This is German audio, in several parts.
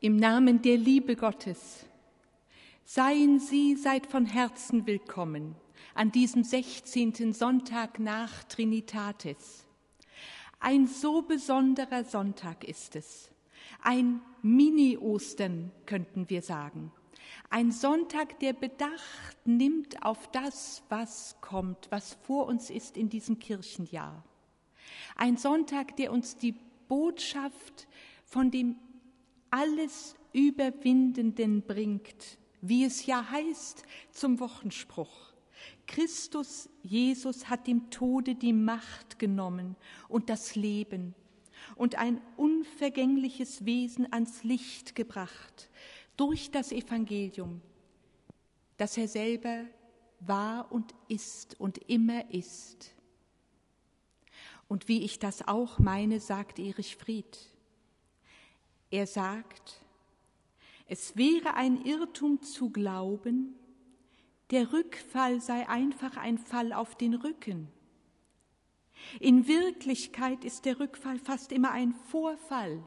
Im Namen der Liebe Gottes seien Sie seit von Herzen willkommen an diesem 16. Sonntag nach Trinitatis. Ein so besonderer Sonntag ist es. Ein Mini-Ostern könnten wir sagen. Ein Sonntag, der Bedacht nimmt auf das, was kommt, was vor uns ist in diesem Kirchenjahr. Ein Sonntag, der uns die Botschaft von dem alles Überwindenden bringt, wie es ja heißt zum Wochenspruch. Christus Jesus hat dem Tode die Macht genommen und das Leben und ein unvergängliches Wesen ans Licht gebracht durch das Evangelium, das er selber war und ist und immer ist. Und wie ich das auch meine, sagt Erich Fried. Er sagt, es wäre ein Irrtum zu glauben, der Rückfall sei einfach ein Fall auf den Rücken. In Wirklichkeit ist der Rückfall fast immer ein Vorfall,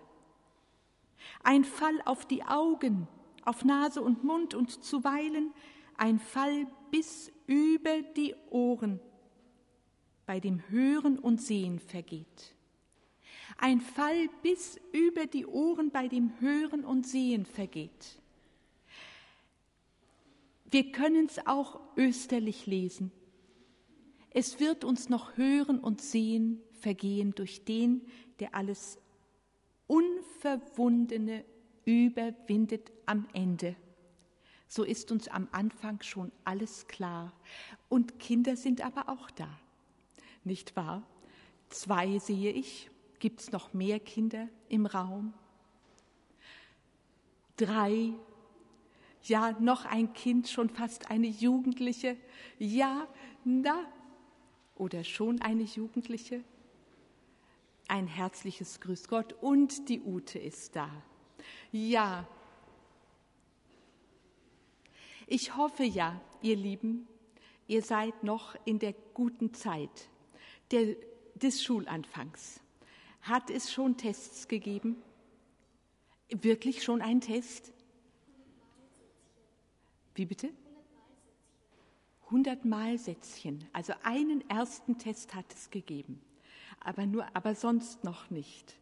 ein Fall auf die Augen, auf Nase und Mund und zuweilen ein Fall bis über die Ohren, bei dem Hören und Sehen vergeht. Ein Fall bis über die Ohren, bei dem Hören und Sehen vergeht. Wir können es auch österlich lesen. Es wird uns noch Hören und Sehen vergehen durch den, der alles Unverwundene überwindet am Ende. So ist uns am Anfang schon alles klar. Und Kinder sind aber auch da, nicht wahr? Zwei sehe ich. Gibt es noch mehr Kinder im Raum? Drei ja, noch ein Kind, schon fast eine Jugendliche, ja, na, oder schon eine Jugendliche. Ein herzliches Grüß Gott und die Ute ist da. Ja, ich hoffe ja, ihr Lieben, ihr seid noch in der guten Zeit der, des Schulanfangs. Hat es schon Tests gegeben? Wirklich schon ein Test? Wie bitte? 100 Malsätzchen. Also einen ersten Test hat es gegeben, aber nur, aber sonst noch nicht.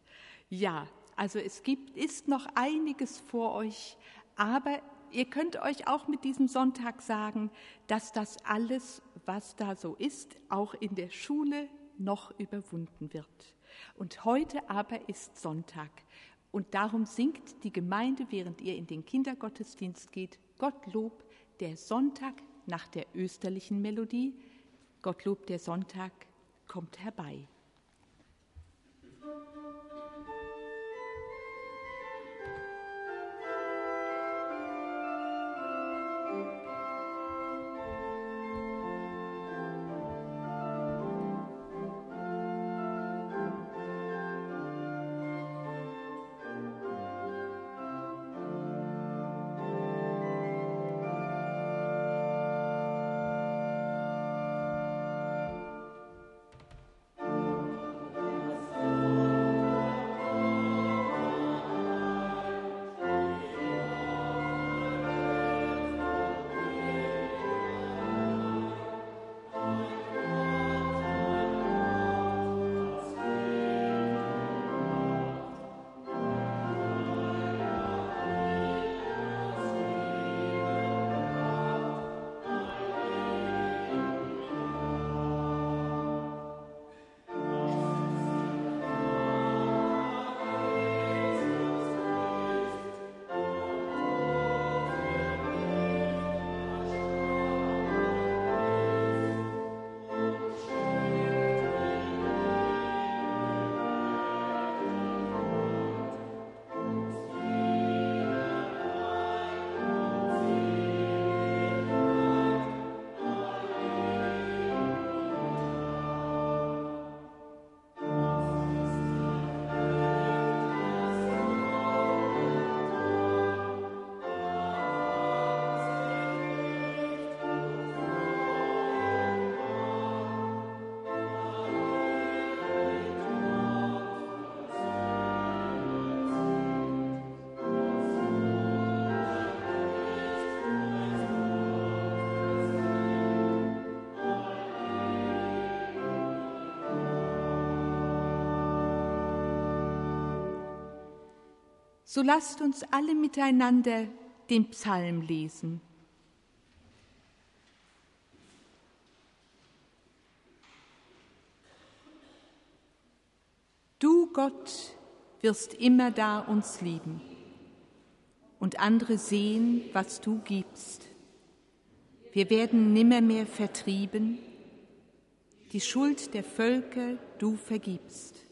Ja, also es gibt, ist noch einiges vor euch, aber ihr könnt euch auch mit diesem Sonntag sagen, dass das alles, was da so ist, auch in der Schule noch überwunden wird. Und heute aber ist Sonntag. Und darum singt die Gemeinde, während ihr in den Kindergottesdienst geht, Gottlob, der Sonntag nach der österlichen Melodie. Gottlob, der Sonntag kommt herbei. So lasst uns alle miteinander den Psalm lesen. Du, Gott, wirst immer da uns lieben und andere sehen, was du gibst. Wir werden nimmermehr vertrieben, die Schuld der Völker du vergibst.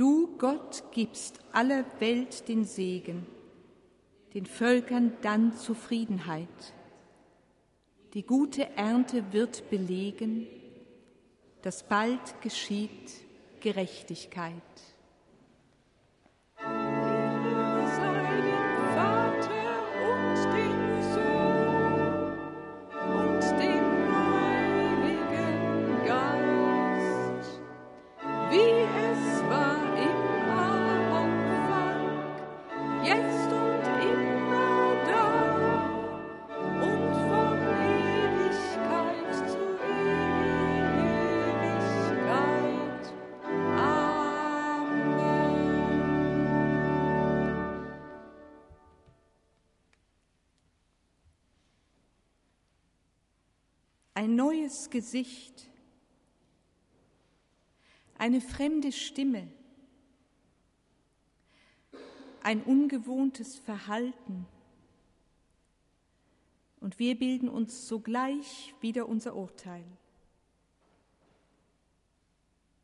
Du, Gott, gibst aller Welt den Segen, den Völkern dann Zufriedenheit. Die gute Ernte wird belegen, dass bald geschieht Gerechtigkeit. Ein neues Gesicht, eine fremde Stimme, ein ungewohntes Verhalten. Und wir bilden uns sogleich wieder unser Urteil.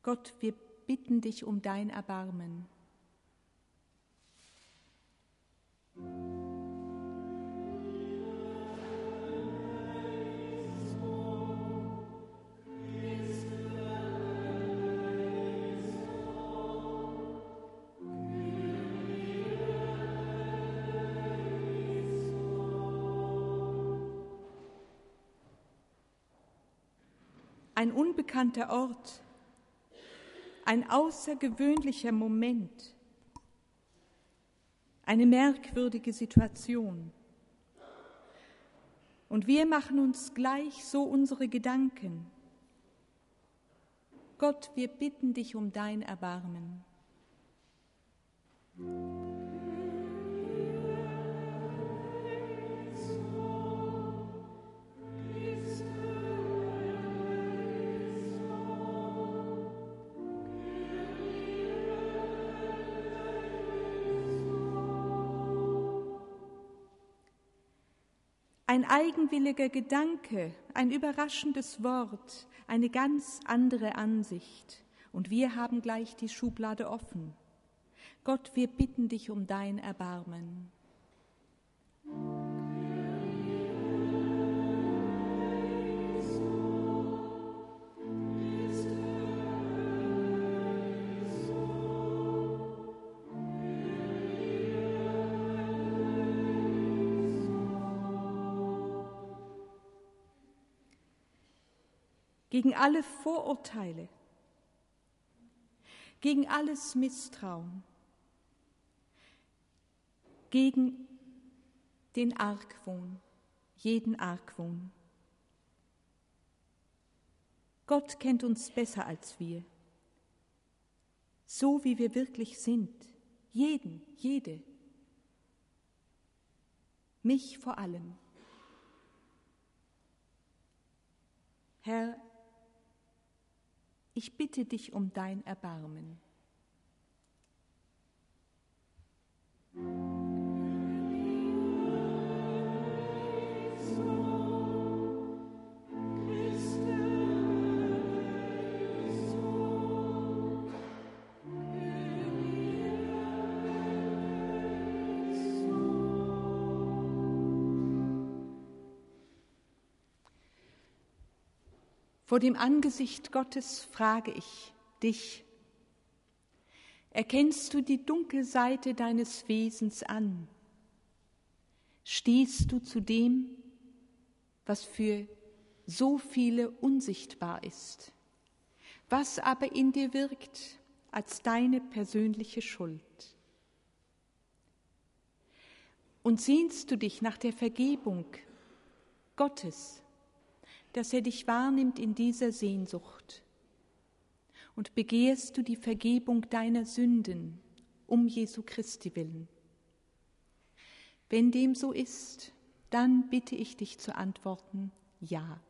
Gott, wir bitten dich um dein Erbarmen. Ein unbekannter Ort, ein außergewöhnlicher Moment, eine merkwürdige Situation. Und wir machen uns gleich so unsere Gedanken. Gott, wir bitten dich um dein Erbarmen. Ein eigenwilliger Gedanke, ein überraschendes Wort, eine ganz andere Ansicht. Und wir haben gleich die Schublade offen. Gott, wir bitten dich um dein Erbarmen. Gegen alle Vorurteile, gegen alles Misstrauen, gegen den Argwohn, jeden Argwohn. Gott kennt uns besser als wir, so wie wir wirklich sind, jeden, jede, mich vor allem. Herr, ich bitte dich um dein Erbarmen. Vor dem Angesicht Gottes frage ich dich, erkennst du die Dunkelseite deines Wesens an? Stehst du zu dem, was für so viele unsichtbar ist, was aber in dir wirkt als deine persönliche Schuld? Und sehnst du dich nach der Vergebung Gottes, dass er dich wahrnimmt in dieser Sehnsucht. Und begehst du die Vergebung deiner Sünden um Jesu Christi willen? Wenn dem so ist, dann bitte ich dich zu antworten, ja.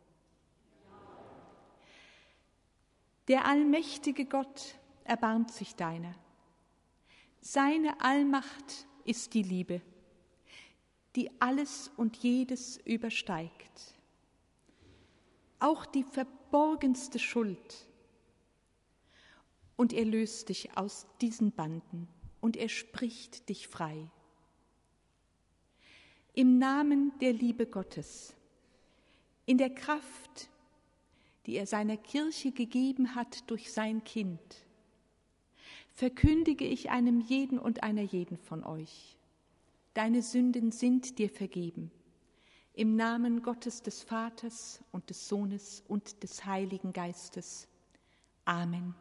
Der allmächtige Gott erbarmt sich deiner. Seine Allmacht ist die Liebe, die alles und jedes übersteigt. Auch die verborgenste Schuld. Und er löst dich aus diesen Banden und er spricht dich frei im Namen der Liebe Gottes, in der Kraft, die er seiner Kirche gegeben hat durch sein Kind, verkündige ich einem jeden und einer jeden von euch, deine Sünden sind dir vergeben, im Namen Gottes des Vaters und des Sohnes und des Heiligen Geistes. Amen.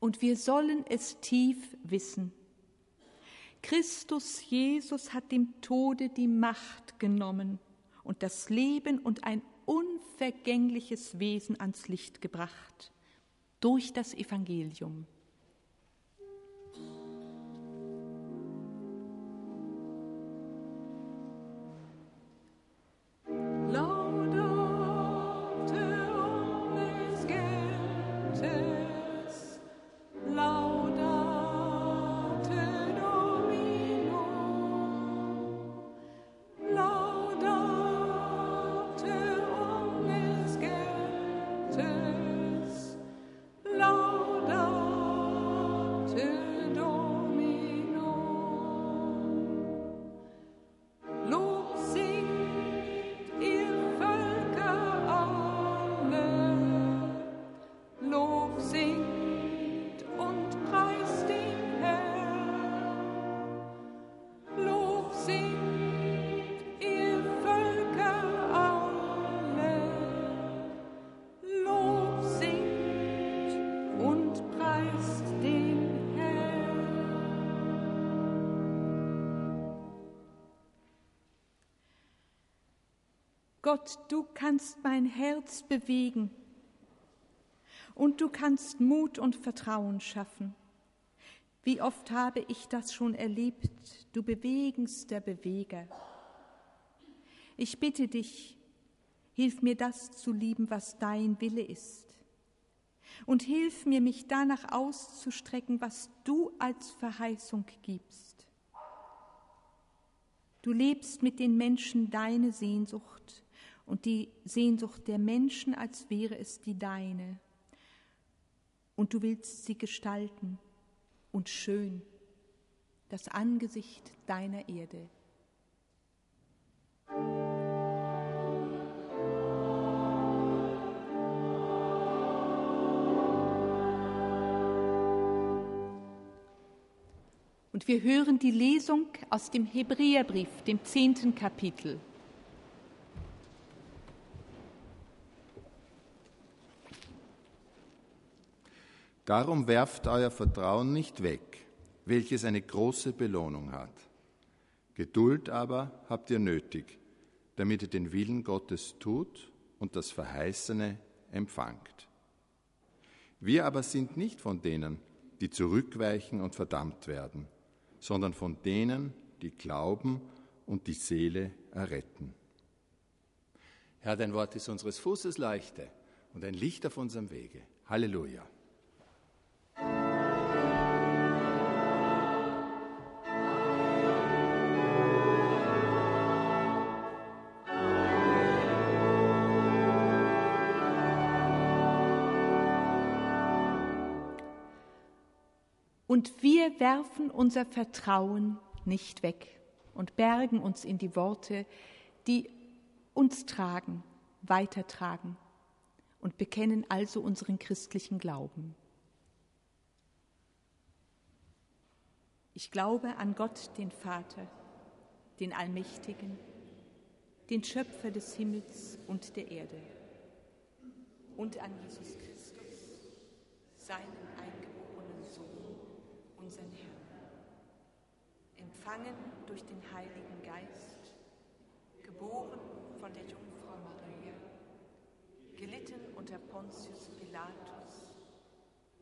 Und wir sollen es tief wissen, Christus Jesus hat dem Tode die Macht genommen und das Leben und ein unvergängliches Wesen ans Licht gebracht durch das Evangelium. Gott, du kannst mein Herz bewegen und du kannst Mut und Vertrauen schaffen. Wie oft habe ich das schon erlebt, du bewegendster Beweger. Ich bitte dich, hilf mir das zu lieben, was dein Wille ist. Und hilf mir, mich danach auszustrecken, was du als Verheißung gibst. Du lebst mit den Menschen deine Sehnsucht und die Sehnsucht der Menschen, als wäre es die deine. Und du willst sie gestalten und schön, das Angesicht deiner Erde. Und wir hören die Lesung aus dem Hebräerbrief, dem zehnten Kapitel. Darum werft euer Vertrauen nicht weg, welches eine große Belohnung hat. Geduld aber habt ihr nötig, damit ihr den Willen Gottes tut und das Verheißene empfangt. Wir aber sind nicht von denen, die zurückweichen und verdammt werden, sondern von denen, die glauben und die Seele erretten. Herr, dein Wort ist unseres Fußes Leichte und ein Licht auf unserem Wege. Halleluja. Und wir werfen unser Vertrauen nicht weg und bergen uns in die Worte, die uns tragen, weitertragen und bekennen also unseren christlichen Glauben. Ich glaube an Gott, den Vater, den Allmächtigen, den Schöpfer des Himmels und der Erde und an Jesus Christus, seinen unseren Herrn, empfangen durch den Heiligen Geist, geboren von der Jungfrau Maria, gelitten unter Pontius Pilatus,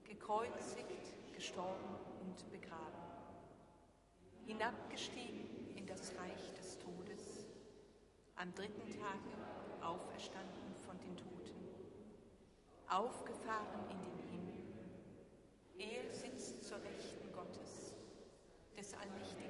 gekreuzigt, gestorben und begraben, hinabgestiegen in das Reich des Todes, am dritten Tage auferstanden von den Toten, aufgefahren in den Himmel. Er sitzt zur Rechten Gottes, des allmächtigen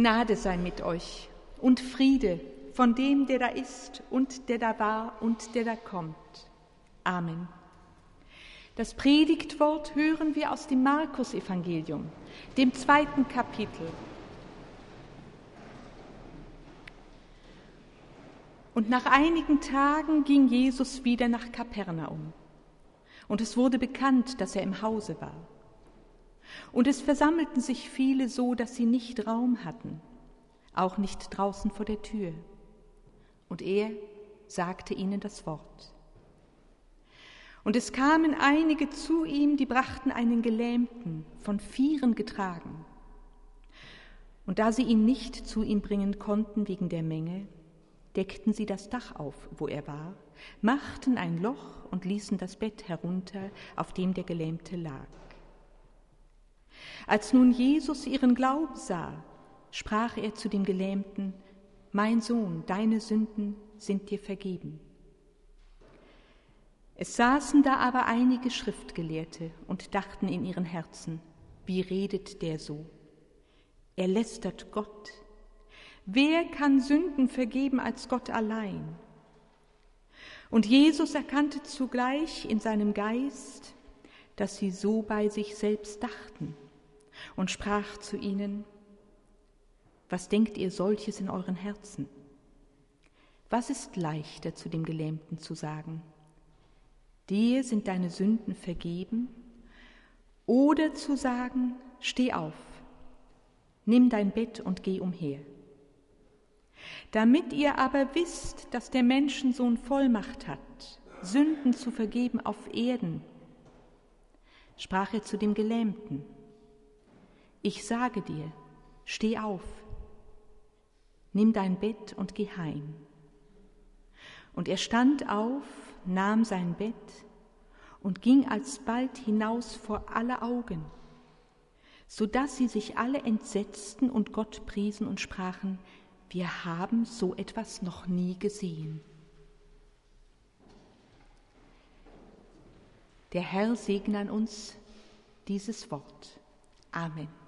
Gnade sei mit euch und Friede von dem, der da ist und der da war und der da kommt. Amen. Das Predigtwort hören wir aus dem Markus-Evangelium, dem zweiten Kapitel. Und nach einigen Tagen ging Jesus wieder nach Kapernaum. Und es wurde bekannt, dass er im Hause war. Und es versammelten sich viele so, dass sie nicht Raum hatten, auch nicht draußen vor der Tür. Und er sagte ihnen das Wort. Und es kamen einige zu ihm, die brachten einen Gelähmten, von Vieren getragen. Und da sie ihn nicht zu ihm bringen konnten wegen der Menge, deckten sie das Dach auf, wo er war, machten ein Loch und ließen das Bett herunter, auf dem der Gelähmte lag. Als nun Jesus ihren Glauben sah, sprach er zu dem Gelähmten, Mein Sohn, deine Sünden sind dir vergeben. Es saßen da aber einige Schriftgelehrte und dachten in ihren Herzen, wie redet der so? Er lästert Gott. Wer kann Sünden vergeben als Gott allein? Und Jesus erkannte zugleich in seinem Geist, dass sie so bei sich selbst dachten und sprach zu ihnen, was denkt ihr solches in euren Herzen? Was ist leichter zu dem Gelähmten zu sagen? Dir sind deine Sünden vergeben? Oder zu sagen, steh auf, nimm dein Bett und geh umher. Damit ihr aber wisst, dass der Menschensohn Vollmacht hat, Sünden zu vergeben auf Erden, sprach er zu dem Gelähmten, ich sage dir, steh auf, nimm dein Bett und geh heim. Und er stand auf, nahm sein Bett und ging alsbald hinaus vor alle Augen, so dass sie sich alle entsetzten und Gott priesen und sprachen, wir haben so etwas noch nie gesehen. Der Herr segne an uns dieses Wort. Amen.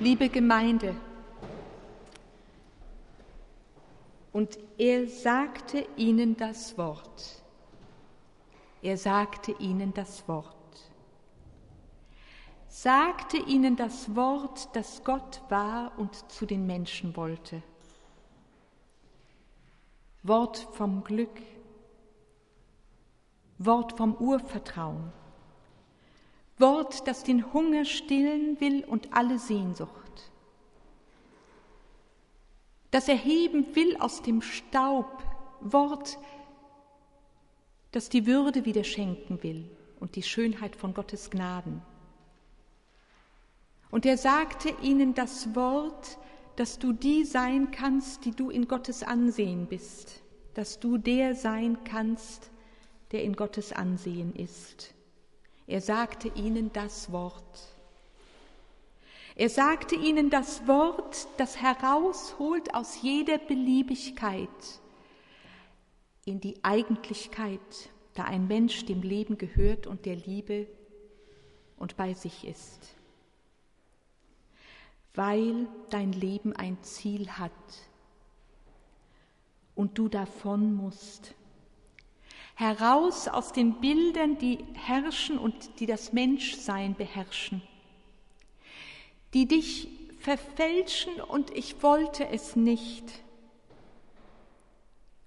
Liebe Gemeinde, und er sagte ihnen das Wort. Er sagte ihnen das Wort. Sagte ihnen das Wort, das Gott war und zu den Menschen wollte. Wort vom Glück, Wort vom Urvertrauen, Wort, das den Hunger stillen will und alle Sehnsucht, das erheben will aus dem Staub, Wort, das die Würde wieder schenken will und die Schönheit von Gottes Gnaden. Und er sagte ihnen das Wort, dass du die sein kannst, die du in Gottes Ansehen bist, dass du der sein kannst, der in Gottes Ansehen ist. Er sagte ihnen das Wort. Er sagte ihnen das Wort, das herausholt aus jeder Beliebigkeit in die Eigentlichkeit, da ein Mensch dem Leben gehört und der Liebe und bei sich ist weil dein Leben ein Ziel hat und du davon musst. Heraus aus den Bildern, die herrschen und die das Menschsein beherrschen, die dich verfälschen und ich wollte es nicht.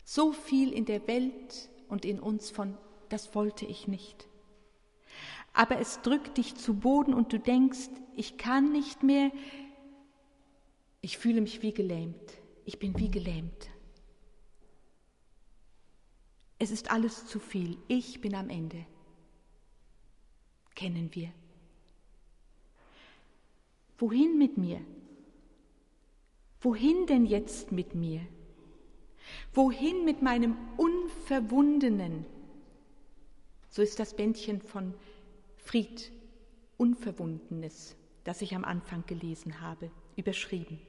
So viel in der Welt und in uns von, das wollte ich nicht. Aber es drückt dich zu Boden und du denkst, ich kann nicht mehr, ich fühle mich wie gelähmt. Ich bin wie gelähmt. Es ist alles zu viel. Ich bin am Ende. Kennen wir. Wohin mit mir? Wohin denn jetzt mit mir? Wohin mit meinem Unverwundenen? So ist das Bändchen von Fried, Unverwundenes, das ich am Anfang gelesen habe, überschrieben.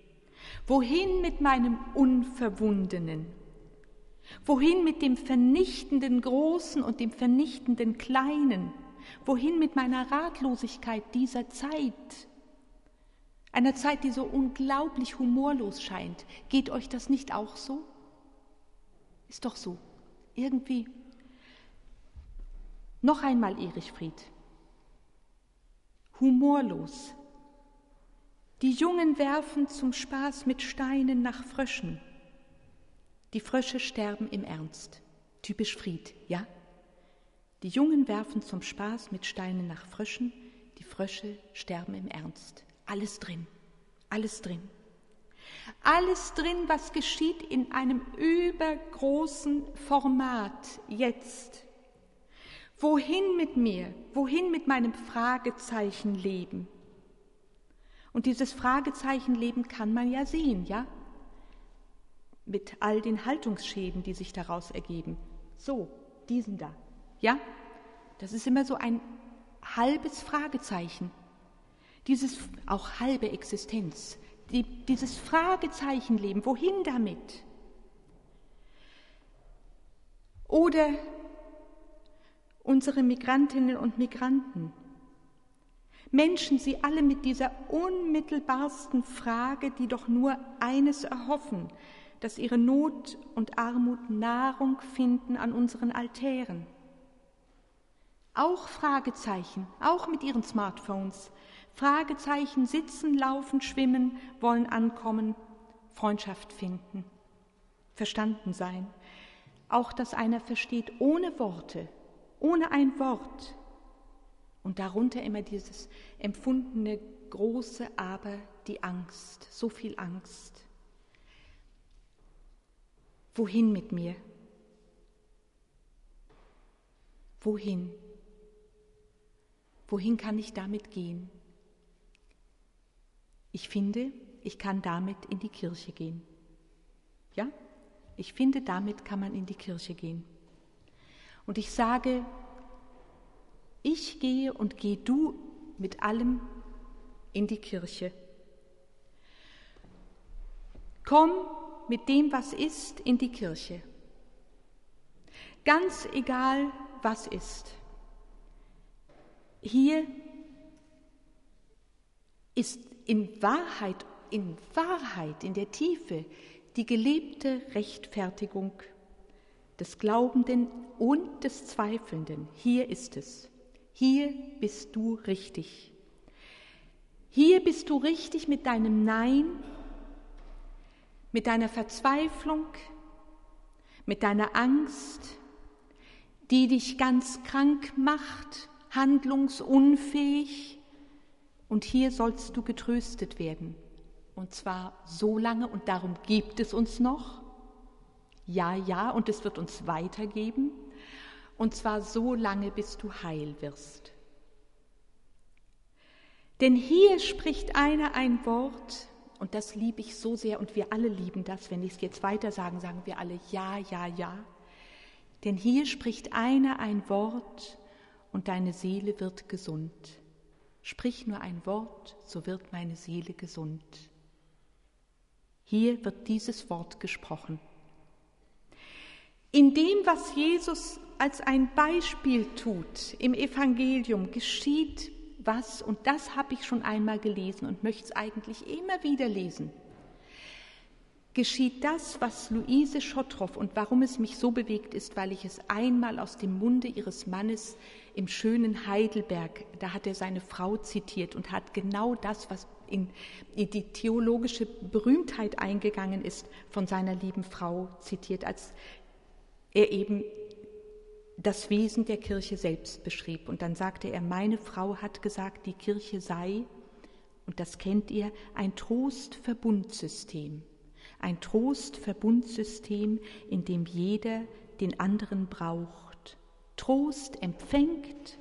Wohin mit meinem Unverwundenen? Wohin mit dem vernichtenden Großen und dem vernichtenden Kleinen? Wohin mit meiner Ratlosigkeit dieser Zeit? Einer Zeit, die so unglaublich humorlos scheint. Geht euch das nicht auch so? Ist doch so. Irgendwie. Noch einmal Erich Fried. Humorlos, die Jungen werfen zum Spaß mit Steinen nach Fröschen. Die Frösche sterben im Ernst. Typisch Fried, ja? Die Jungen werfen zum Spaß mit Steinen nach Fröschen. Die Frösche sterben im Ernst. Alles drin, alles drin. Alles drin, was geschieht in einem übergroßen Format jetzt. Wohin mit mir? Wohin mit meinem Fragezeichen leben? Und dieses Fragezeichenleben kann man ja sehen, ja? Mit all den Haltungsschäden, die sich daraus ergeben. So, diesen da. Ja? Das ist immer so ein halbes Fragezeichen. Dieses auch halbe Existenz. Die, dieses Fragezeichenleben, wohin damit? Oder unsere Migrantinnen und Migranten, Menschen, sie alle mit dieser unmittelbarsten Frage, die doch nur eines erhoffen, dass ihre Not und Armut Nahrung finden an unseren Altären. Auch Fragezeichen, auch mit ihren Smartphones. Fragezeichen sitzen, laufen, schwimmen, wollen ankommen, Freundschaft finden, verstanden sein. Auch dass einer versteht ohne Worte, ohne ein Wort. Und darunter immer dieses empfundene große Aber, die Angst, so viel Angst. Wohin mit mir? Wohin? Wohin kann ich damit gehen? Ich finde, ich kann damit in die Kirche gehen. Ja? Ich finde, damit kann man in die Kirche gehen. Und ich sage, ich gehe und geh du mit allem in die Kirche. Komm mit dem, was ist, in die Kirche. Ganz egal, was ist. Hier ist in Wahrheit, in Wahrheit, in der Tiefe die gelebte Rechtfertigung des Glaubenden und des Zweifelnden. Hier ist es. Hier bist du richtig. Hier bist du richtig mit deinem Nein, mit deiner Verzweiflung, mit deiner Angst, die dich ganz krank macht, handlungsunfähig. Und hier sollst du getröstet werden. Und zwar so lange, und darum gibt es uns noch. Ja, ja, und es wird uns weitergeben. Und zwar so lange, bis du heil wirst. Denn hier spricht einer ein Wort, und das liebe ich so sehr, und wir alle lieben das. Wenn ich es jetzt weiter sagen, sagen wir alle ja, ja, ja. Denn hier spricht einer ein Wort, und deine Seele wird gesund. Sprich nur ein Wort, so wird meine Seele gesund. Hier wird dieses Wort gesprochen. In dem, was Jesus als ein Beispiel tut im Evangelium, geschieht was, und das habe ich schon einmal gelesen und möchte es eigentlich immer wieder lesen, geschieht das, was Luise Schottroff und warum es mich so bewegt ist, weil ich es einmal aus dem Munde ihres Mannes im schönen Heidelberg, da hat er seine Frau zitiert und hat genau das, was in, die theologische Berühmtheit eingegangen ist, von seiner lieben Frau zitiert, als er eben das Wesen der Kirche selbst beschrieb. Und dann sagte er, meine Frau hat gesagt, die Kirche sei, und das kennt ihr, ein Trostverbundsystem. Ein Trostverbundsystem, in dem jeder den anderen braucht, Trost empfängt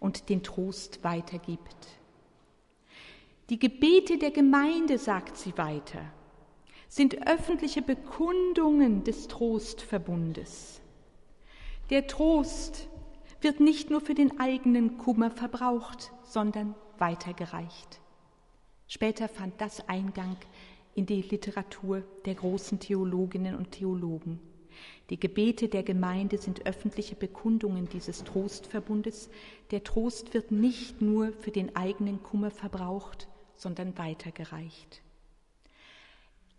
und den Trost weitergibt. Die Gebete der Gemeinde, sagt sie weiter, sind öffentliche Bekundungen des Trostverbundes. Der Trost wird nicht nur für den eigenen Kummer verbraucht, sondern weitergereicht. Später fand das Eingang in die Literatur der großen Theologinnen und Theologen. Die Gebete der Gemeinde sind öffentliche Bekundungen dieses Trostverbundes. Der Trost wird nicht nur für den eigenen Kummer verbraucht, sondern weitergereicht.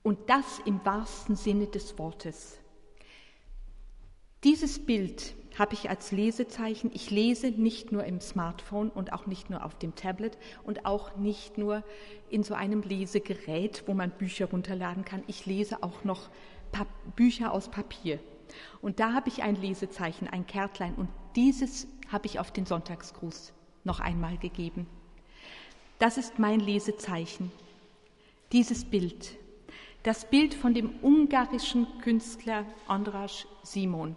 Und das im wahrsten Sinne des Wortes. Dieses Bild habe ich als Lesezeichen. Ich lese nicht nur im Smartphone und auch nicht nur auf dem Tablet und auch nicht nur in so einem Lesegerät, wo man Bücher runterladen kann. Ich lese auch noch pa Bücher aus Papier. Und da habe ich ein Lesezeichen, ein Kärtlein. Und dieses habe ich auf den Sonntagsgruß noch einmal gegeben. Das ist mein Lesezeichen. Dieses Bild. Das Bild von dem ungarischen Künstler Andras Simon.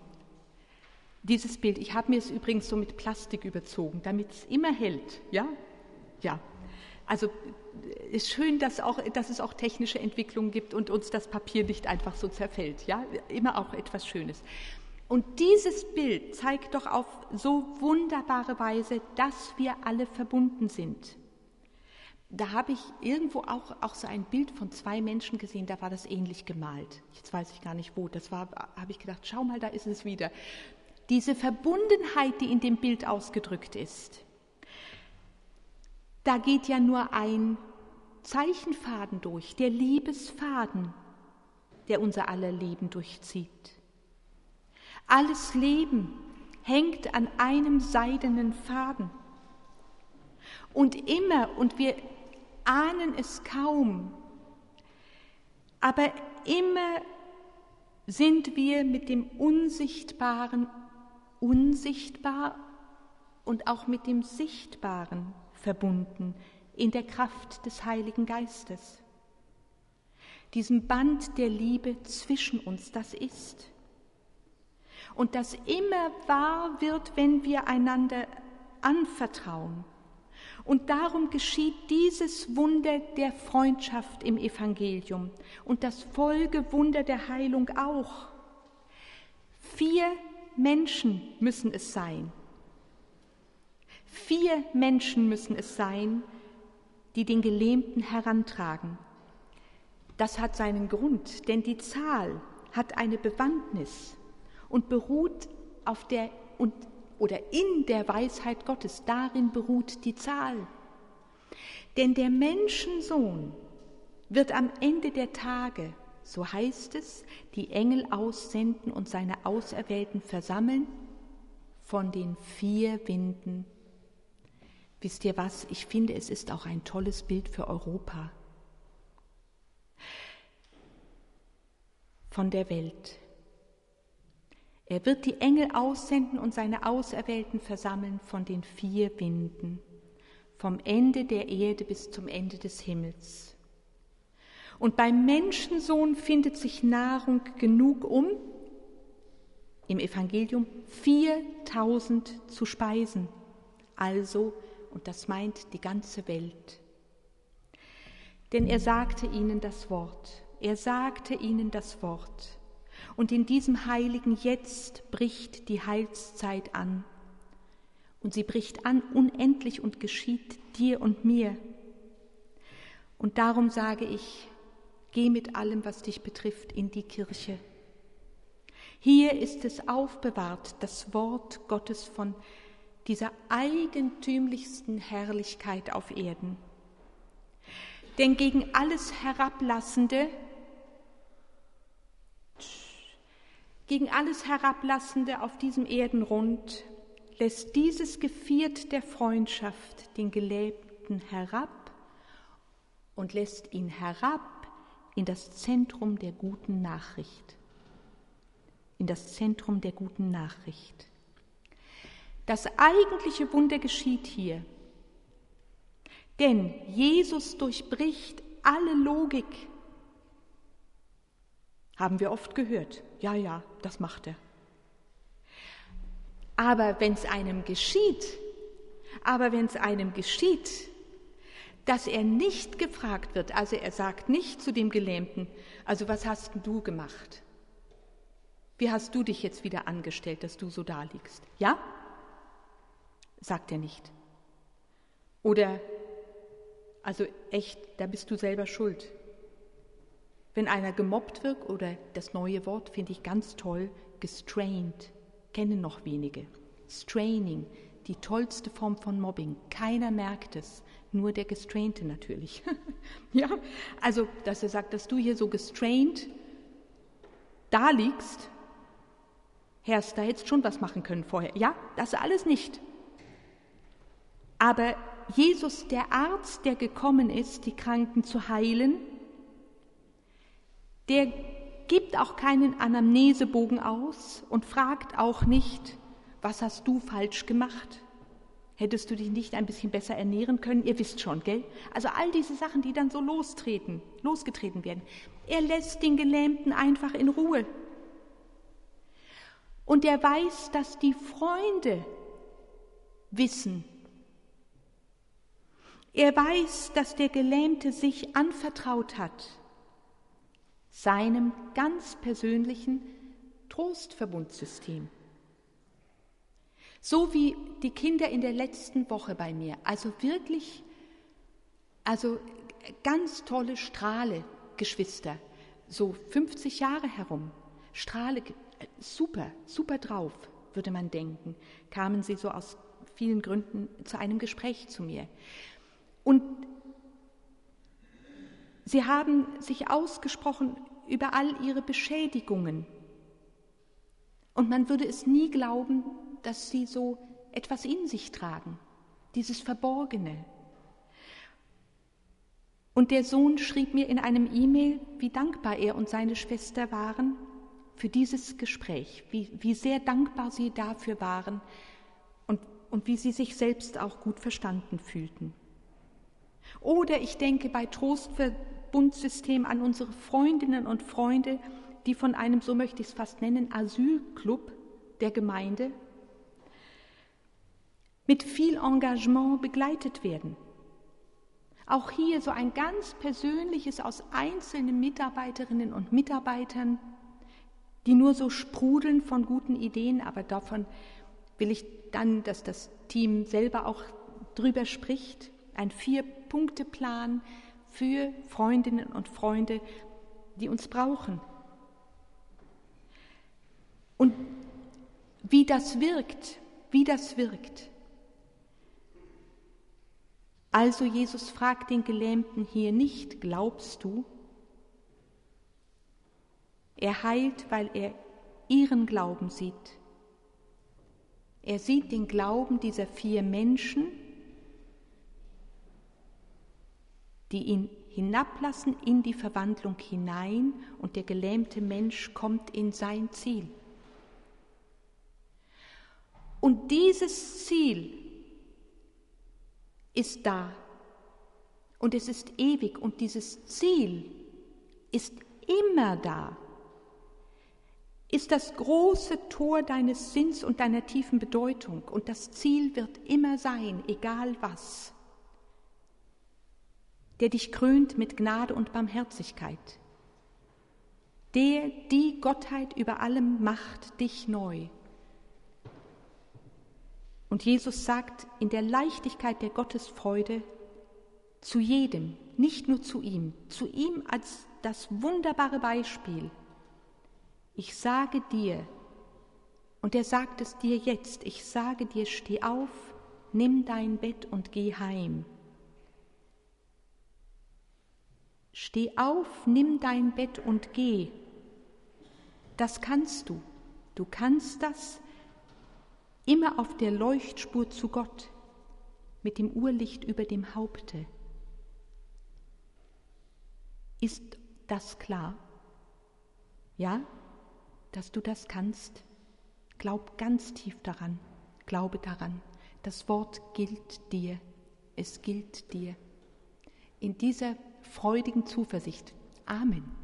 Dieses Bild, ich habe mir es übrigens so mit Plastik überzogen, damit es immer hält. Ja? Ja. Also ist schön, dass, auch, dass es auch technische Entwicklungen gibt und uns das Papier nicht einfach so zerfällt. Ja? Immer auch etwas Schönes. Und dieses Bild zeigt doch auf so wunderbare Weise, dass wir alle verbunden sind. Da habe ich irgendwo auch, auch so ein Bild von zwei Menschen gesehen, da war das ähnlich gemalt. Jetzt weiß ich gar nicht wo. Das war, habe ich gedacht, schau mal, da ist es wieder diese Verbundenheit, die in dem Bild ausgedrückt ist, da geht ja nur ein Zeichenfaden durch, der Liebesfaden, der unser aller Leben durchzieht. Alles Leben, hängt an einem seidenen Faden. Und immer, und wir ahnen es kaum, aber immer sind wir mit dem Unsichtbaren unsichtbar und auch mit dem Sichtbaren verbunden in der Kraft des Heiligen Geistes. Diesem Band der Liebe zwischen uns, das ist. Und das immer wahr wird, wenn wir einander anvertrauen. Und darum geschieht dieses Wunder der Freundschaft im Evangelium und das Folgewunder der Heilung auch. Vier Menschen müssen es sein. Vier Menschen müssen es sein, die den Gelähmten herantragen. Das hat seinen Grund, denn die Zahl hat eine Bewandtnis und beruht auf der und, oder in der Weisheit Gottes. Darin beruht die Zahl. Denn der Menschensohn wird am Ende der Tage, so heißt es, die Engel aussenden und seine Auserwählten versammeln von den vier Winden Wisst ihr was? Ich finde, es ist auch ein tolles Bild für Europa. Von der Welt. Er wird die Engel aussenden und seine Auserwählten versammeln von den vier Winden, vom Ende der Erde bis zum Ende des Himmels. Und beim Menschensohn findet sich Nahrung genug, um im Evangelium 4000 zu speisen, also und das meint die ganze Welt. Denn er sagte ihnen das Wort, er sagte ihnen das Wort. Und in diesem heiligen Jetzt bricht die Heilszeit an. Und sie bricht an unendlich und geschieht dir und mir. Und darum sage ich, geh mit allem, was dich betrifft, in die Kirche. Hier ist es aufbewahrt, das Wort Gottes von dieser eigentümlichsten Herrlichkeit auf Erden. Denn gegen alles Herablassende, gegen alles Herablassende auf diesem Erdenrund lässt dieses Geviert der Freundschaft den Gelähmten herab und lässt ihn herab in das Zentrum der guten Nachricht. In das Zentrum der guten Nachricht. Das eigentliche Wunder geschieht hier. Denn Jesus durchbricht alle Logik. Haben wir oft gehört. Ja, ja, das macht er. Aber wenn es einem geschieht, aber wenn es einem geschieht, dass er nicht gefragt wird, also er sagt nicht zu dem Gelähmten, also was hast du gemacht? Wie hast du dich jetzt wieder angestellt, dass du so da liegst? Ja? sagt er nicht. Oder, also echt, da bist du selber schuld. Wenn einer gemobbt wird, oder das neue Wort finde ich ganz toll, gestrained, kennen noch wenige. Straining, die tollste Form von Mobbing. Keiner merkt es, nur der Gestrainte natürlich. ja, also, dass er sagt, dass du hier so gestrained da liegst, Herrst, da hättest schon was machen können vorher. Ja, das alles nicht. Aber Jesus, der Arzt, der gekommen ist, die Kranken zu heilen, der gibt auch keinen Anamnesebogen aus und fragt auch nicht, was hast du falsch gemacht? Hättest du dich nicht ein bisschen besser ernähren können? Ihr wisst schon, gell? Also all diese Sachen, die dann so lostreten, losgetreten werden. Er lässt den Gelähmten einfach in Ruhe. Und er weiß, dass die Freunde wissen, er weiß, dass der Gelähmte sich anvertraut hat, seinem ganz persönlichen Trostverbundsystem. So wie die Kinder in der letzten Woche bei mir, also wirklich, also ganz tolle Strahle, Geschwister, so 50 Jahre herum, Strahle, super, super drauf, würde man denken, kamen sie so aus vielen Gründen zu einem Gespräch zu mir. Und sie haben sich ausgesprochen über all ihre Beschädigungen. Und man würde es nie glauben, dass sie so etwas in sich tragen, dieses Verborgene. Und der Sohn schrieb mir in einem E-Mail, wie dankbar er und seine Schwester waren für dieses Gespräch, wie, wie sehr dankbar sie dafür waren und, und wie sie sich selbst auch gut verstanden fühlten. Oder ich denke bei Trostverbundsystem an unsere Freundinnen und Freunde, die von einem, so möchte ich es fast nennen, Asylclub der Gemeinde mit viel Engagement begleitet werden. Auch hier so ein ganz persönliches aus einzelnen Mitarbeiterinnen und Mitarbeitern, die nur so sprudeln von guten Ideen, aber davon will ich dann, dass das Team selber auch drüber spricht, ein Vier-Punkte-Plan für Freundinnen und Freunde, die uns brauchen. Und wie das wirkt, wie das wirkt. Also Jesus fragt den Gelähmten hier nicht, glaubst du? Er heilt, weil er ihren Glauben sieht. Er sieht den Glauben dieser vier Menschen, die ihn hinablassen in die Verwandlung hinein und der gelähmte Mensch kommt in sein Ziel. Und dieses Ziel ist da. Und es ist ewig und dieses Ziel ist immer da, ist das große Tor deines Sinns und deiner tiefen Bedeutung. Und das Ziel wird immer sein, egal was, der dich krönt mit Gnade und Barmherzigkeit, der die Gottheit über allem macht dich neu und Jesus sagt in der Leichtigkeit der Gottesfreude zu jedem, nicht nur zu ihm, zu ihm als das wunderbare Beispiel. Ich sage dir, und er sagt es dir jetzt, ich sage dir, steh auf, nimm dein Bett und geh heim. Steh auf, nimm dein Bett und geh. Das kannst du. Du kannst das, immer auf der Leuchtspur zu Gott, mit dem Urlicht über dem Haupte. Ist das klar? Ja, dass du das kannst? Glaub ganz tief daran, glaube daran. Das Wort gilt dir, es gilt dir. In dieser freudigen Zuversicht. Amen.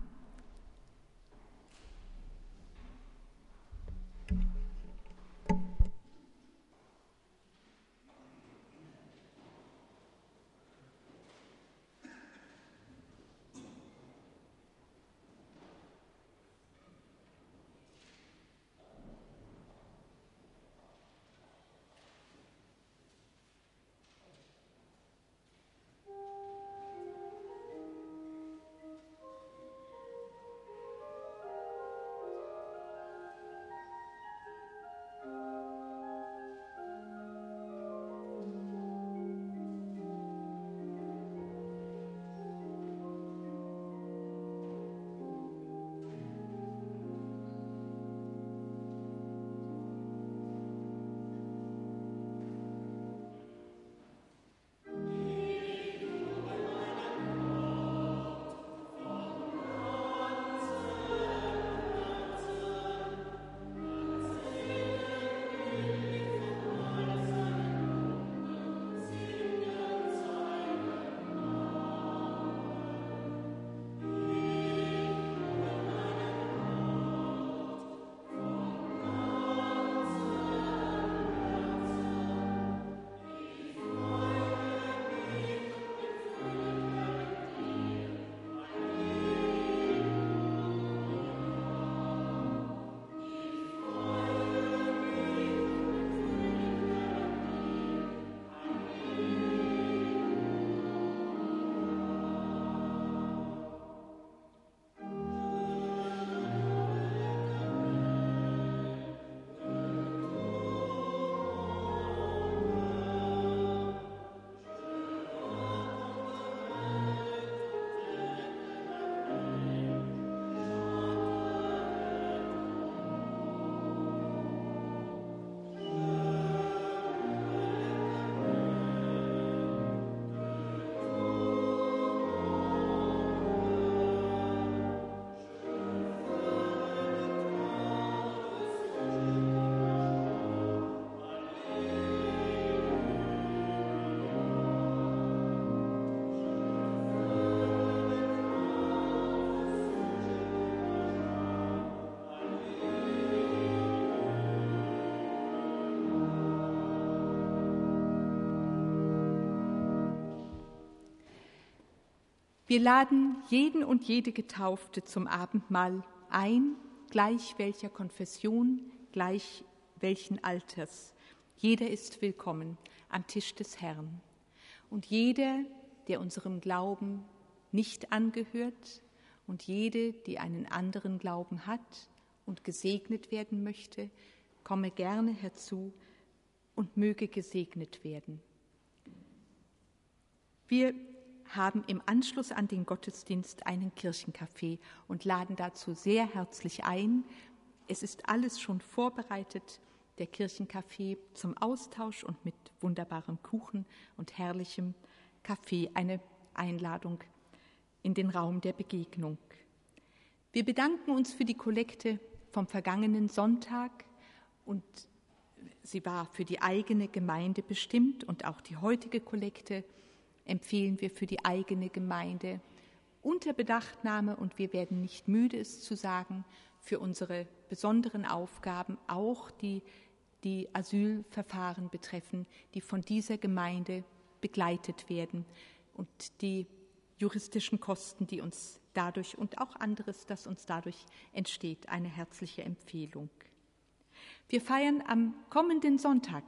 Wir laden jeden und jede Getaufte zum Abendmahl ein, gleich welcher Konfession, gleich welchen Alters. Jeder ist willkommen am Tisch des Herrn. Und jeder, der unserem Glauben nicht angehört und jede, die einen anderen Glauben hat und gesegnet werden möchte, komme gerne herzu und möge gesegnet werden. Wir haben im Anschluss an den Gottesdienst einen Kirchencafé und laden dazu sehr herzlich ein. Es ist alles schon vorbereitet, der Kirchencafé zum Austausch und mit wunderbarem Kuchen und herrlichem Kaffee, eine Einladung in den Raum der Begegnung. Wir bedanken uns für die Kollekte vom vergangenen Sonntag und sie war für die eigene Gemeinde bestimmt und auch die heutige Kollekte empfehlen wir für die eigene Gemeinde unter Bedachtnahme und wir werden nicht müde, es zu sagen, für unsere besonderen Aufgaben, auch die, die Asylverfahren betreffen, die von dieser Gemeinde begleitet werden und die juristischen Kosten, die uns dadurch und auch anderes, das uns dadurch entsteht, eine herzliche Empfehlung. Wir feiern am kommenden Sonntag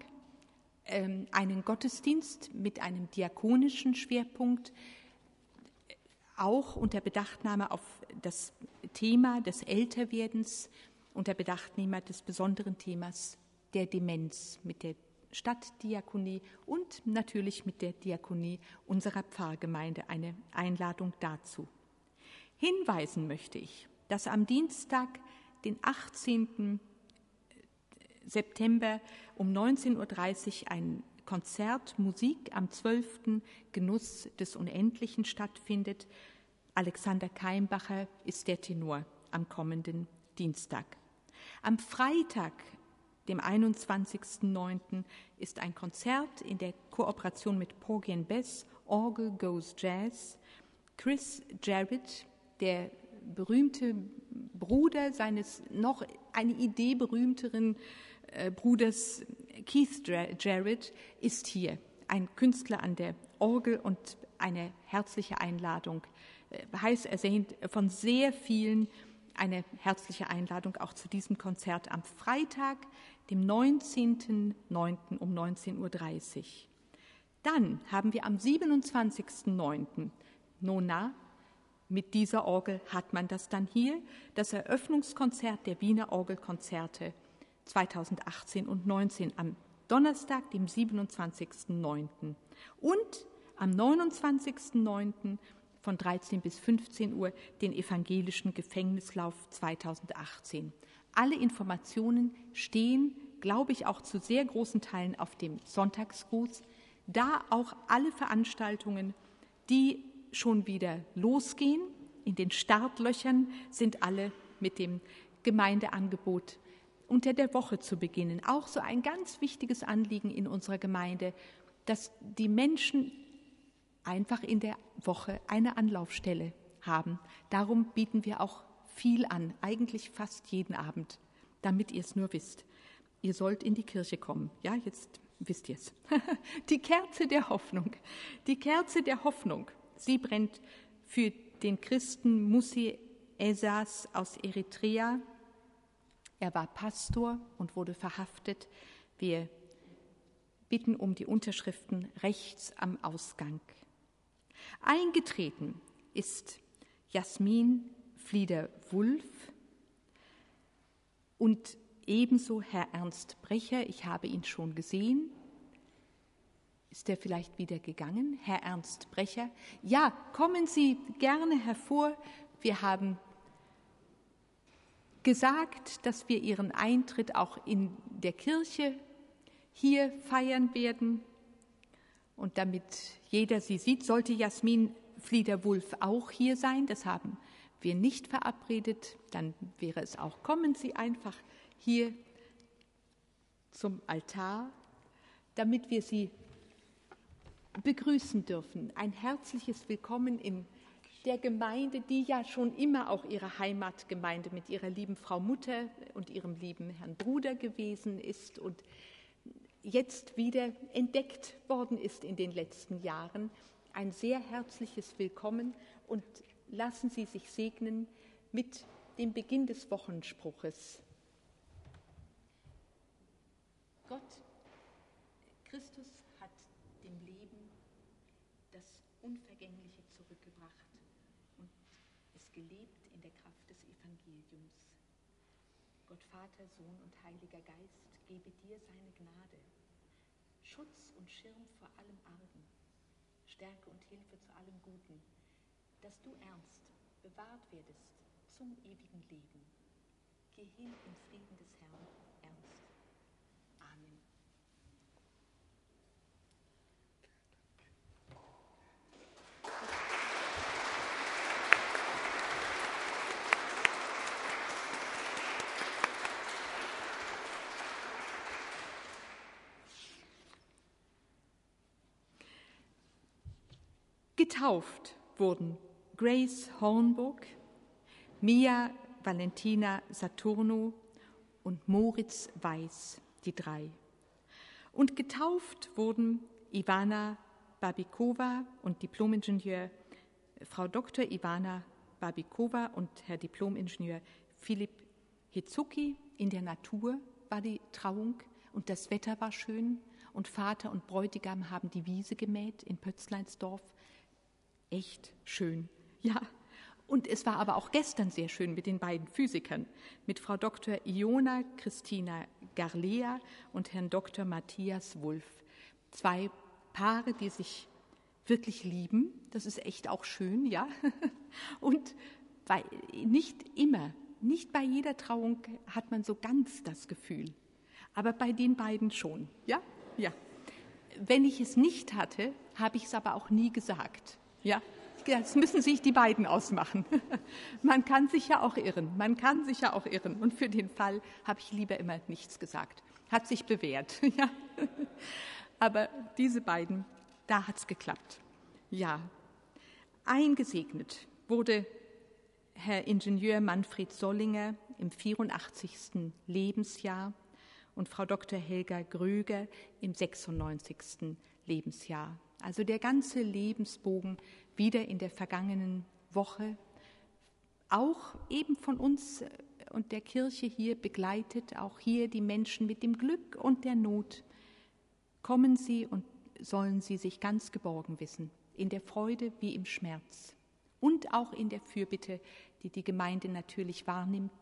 einen Gottesdienst mit einem diakonischen Schwerpunkt, auch unter Bedachtnahme auf das Thema des Älterwerdens, unter Bedachtnahme des besonderen Themas der Demenz mit der Stadtdiakonie und natürlich mit der Diakonie unserer Pfarrgemeinde eine Einladung dazu. Hinweisen möchte ich, dass am Dienstag, den 18. September um 19.30 Uhr ein Konzert Musik am 12. Genuss des Unendlichen stattfindet. Alexander Keimbacher ist der Tenor am kommenden Dienstag. Am Freitag, dem 21.09., ist ein Konzert in der Kooperation mit Porgy Bess, Orgel Goes Jazz. Chris Jarrett, der berühmte Bruder seines noch eine Idee berühmteren äh, Bruders Keith Jarrett ist hier, ein Künstler an der Orgel und eine herzliche Einladung, äh, heiß ersehnt von sehr vielen, eine herzliche Einladung auch zu diesem Konzert am Freitag, dem 19.09. um 19.30 Uhr. Dann haben wir am 27.09. Nona. Mit dieser Orgel hat man das dann hier, das Eröffnungskonzert der Wiener Orgelkonzerte 2018 und 19 am Donnerstag, dem 27.09. und am 29.09. von 13 bis 15 Uhr den evangelischen Gefängnislauf 2018. Alle Informationen stehen, glaube ich, auch zu sehr großen Teilen auf dem Sonntagsgruß, da auch alle Veranstaltungen, die schon wieder losgehen, in den Startlöchern sind alle mit dem Gemeindeangebot unter der Woche zu beginnen. Auch so ein ganz wichtiges Anliegen in unserer Gemeinde, dass die Menschen einfach in der Woche eine Anlaufstelle haben. Darum bieten wir auch viel an, eigentlich fast jeden Abend, damit ihr es nur wisst. Ihr sollt in die Kirche kommen. Ja, jetzt wisst ihr es. Die Kerze der Hoffnung. Die Kerze der Hoffnung. Sie brennt für den Christen Musi Esas aus Eritrea, er war Pastor und wurde verhaftet. Wir bitten um die Unterschriften rechts am Ausgang. Eingetreten ist Jasmin Flieder-Wulff und ebenso Herr Ernst Brecher. Ich habe ihn schon gesehen. Ist er vielleicht wieder gegangen? Herr Ernst Brecher? Ja, kommen Sie gerne hervor. Wir haben gesagt, dass wir ihren Eintritt auch in der Kirche hier feiern werden. Und damit jeder sie sieht, sollte Jasmin Flieder-Wulff auch hier sein. Das haben wir nicht verabredet. Dann wäre es auch, kommen Sie einfach hier zum Altar, damit wir Sie begrüßen dürfen. Ein herzliches Willkommen im der Gemeinde, die ja schon immer auch ihre Heimatgemeinde mit ihrer lieben Frau Mutter und ihrem lieben Herrn Bruder gewesen ist und jetzt wieder entdeckt worden ist in den letzten Jahren ein sehr herzliches Willkommen und lassen Sie sich segnen mit dem Beginn des Wochenspruches. Gott, Christus hat dem Leben das Unvergängliche zurückgebracht und es gelebt in der Kraft des Evangeliums. Gott Vater, Sohn und Heiliger Geist, gebe dir seine Gnade, Schutz und Schirm vor allem Argen, Stärke und Hilfe zu allem Guten, dass du ernst bewahrt werdest zum ewigen Leben. Geh hin im Frieden des Herrn, ernst. Amen. Getauft wurden Grace Hornburg, Mia Valentina Saturno und Moritz Weiß, die drei. Und getauft wurden Ivana Babikova und Diplomingenieur Frau Dr. Ivana Babikova und Herr Diplomingenieur Philipp Hitzuki. In der Natur war die Trauung und das Wetter war schön und Vater und Bräutigam haben die Wiese gemäht in Pötzleinsdorf. Echt schön, ja. Und es war aber auch gestern sehr schön mit den beiden Physikern, mit Frau Dr. Iona Christina Garlea und Herrn Dr. Matthias Wulff. Zwei Paare, die sich wirklich lieben. Das ist echt auch schön, ja. Und bei, nicht immer, nicht bei jeder Trauung hat man so ganz das Gefühl. Aber bei den beiden schon, ja? Ja. Wenn ich es nicht hatte, habe ich es aber auch nie gesagt. Ja, das müssen sich die beiden ausmachen. Man kann sich ja auch irren, man kann sich ja auch irren. Und für den Fall habe ich lieber immer nichts gesagt. Hat sich bewährt. Ja. Aber diese beiden, da hat es geklappt. Ja, eingesegnet wurde Herr Ingenieur Manfred Sollinger im 84. Lebensjahr und Frau Dr. Helga Gröger im 96. Lebensjahr. Also der ganze Lebensbogen wieder in der vergangenen Woche, auch eben von uns und der Kirche hier begleitet, auch hier die Menschen mit dem Glück und der Not. Kommen Sie und sollen Sie sich ganz geborgen wissen, in der Freude wie im Schmerz und auch in der Fürbitte, die die Gemeinde natürlich wahrnimmt,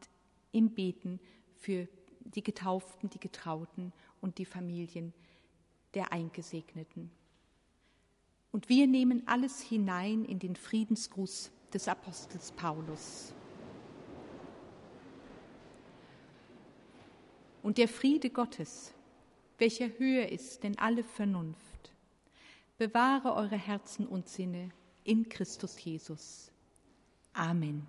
im Beten für die Getauften, die Getrauten und die Familien der Eingesegneten. Und wir nehmen alles hinein in den Friedensgruß des Apostels Paulus. Und der Friede Gottes, welcher höher ist denn alle Vernunft, bewahre eure Herzen und Sinne in Christus Jesus. Amen.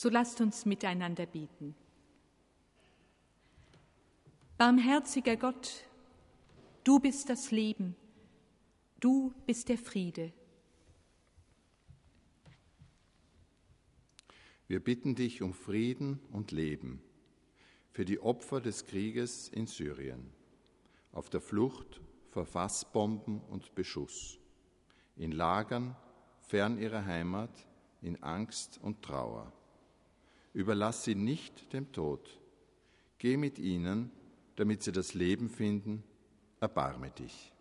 So lasst uns miteinander beten. Barmherziger Gott, du bist das Leben, du bist der Friede. Wir bitten dich um Frieden und Leben für die Opfer des Krieges in Syrien, auf der Flucht vor Fassbomben und Beschuss, in Lagern fern ihrer Heimat, in Angst und Trauer. Überlass sie nicht dem Tod. Geh mit ihnen, damit sie das Leben finden. Erbarme dich.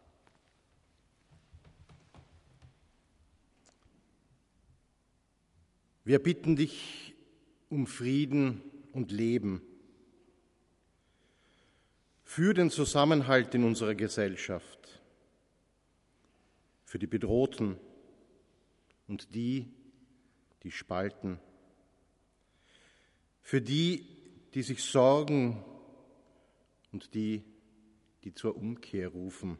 Wir bitten dich um Frieden und Leben. Für den Zusammenhalt in unserer Gesellschaft, für die Bedrohten und die, die spalten, für die, die sich sorgen und die, die zur Umkehr rufen.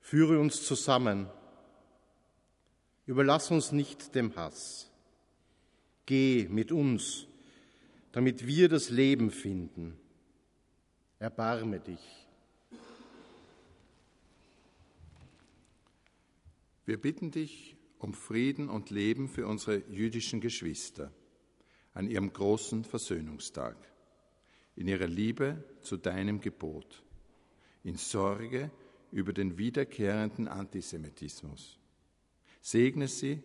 Führe uns zusammen Überlass uns nicht dem Hass. Geh mit uns, damit wir das Leben finden. Erbarme dich. Wir bitten dich um Frieden und Leben für unsere jüdischen Geschwister an ihrem großen Versöhnungstag, in ihrer Liebe zu deinem Gebot, in Sorge über den wiederkehrenden Antisemitismus. Segne sie,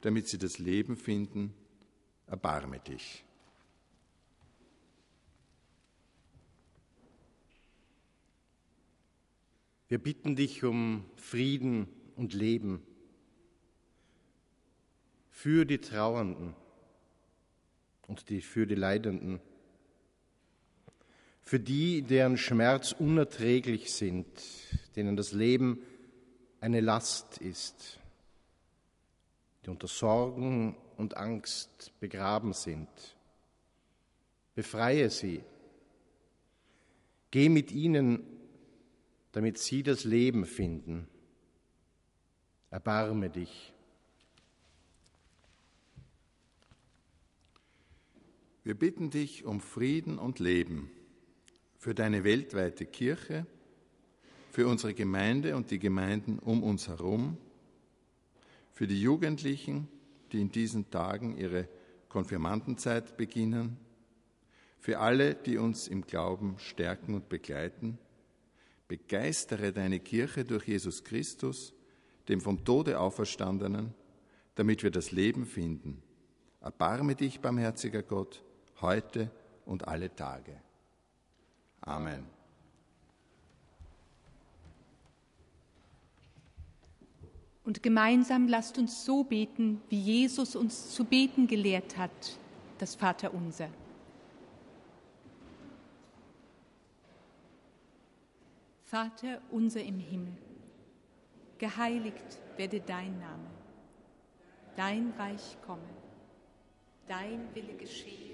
damit sie das Leben finden. Erbarme dich. Wir bitten dich um Frieden und Leben. Für die Trauernden und die, für die Leidenden, für die, deren Schmerz unerträglich sind, denen das Leben eine Last ist die unter Sorgen und Angst begraben sind. Befreie sie. Geh mit ihnen, damit sie das Leben finden. Erbarme dich. Wir bitten dich um Frieden und Leben für deine weltweite Kirche, für unsere Gemeinde und die Gemeinden um uns herum, für die Jugendlichen, die in diesen Tagen ihre Konfirmandenzeit beginnen, für alle, die uns im Glauben stärken und begleiten. Begeistere deine Kirche durch Jesus Christus, dem vom Tode auferstandenen, damit wir das Leben finden. Erbarme dich, barmherziger Gott, heute und alle Tage. Amen. Und gemeinsam lasst uns so beten, wie Jesus uns zu beten gelehrt hat, das Vaterunser. Vater unser im Himmel, geheiligt werde dein Name, dein Reich komme, dein Wille geschehe,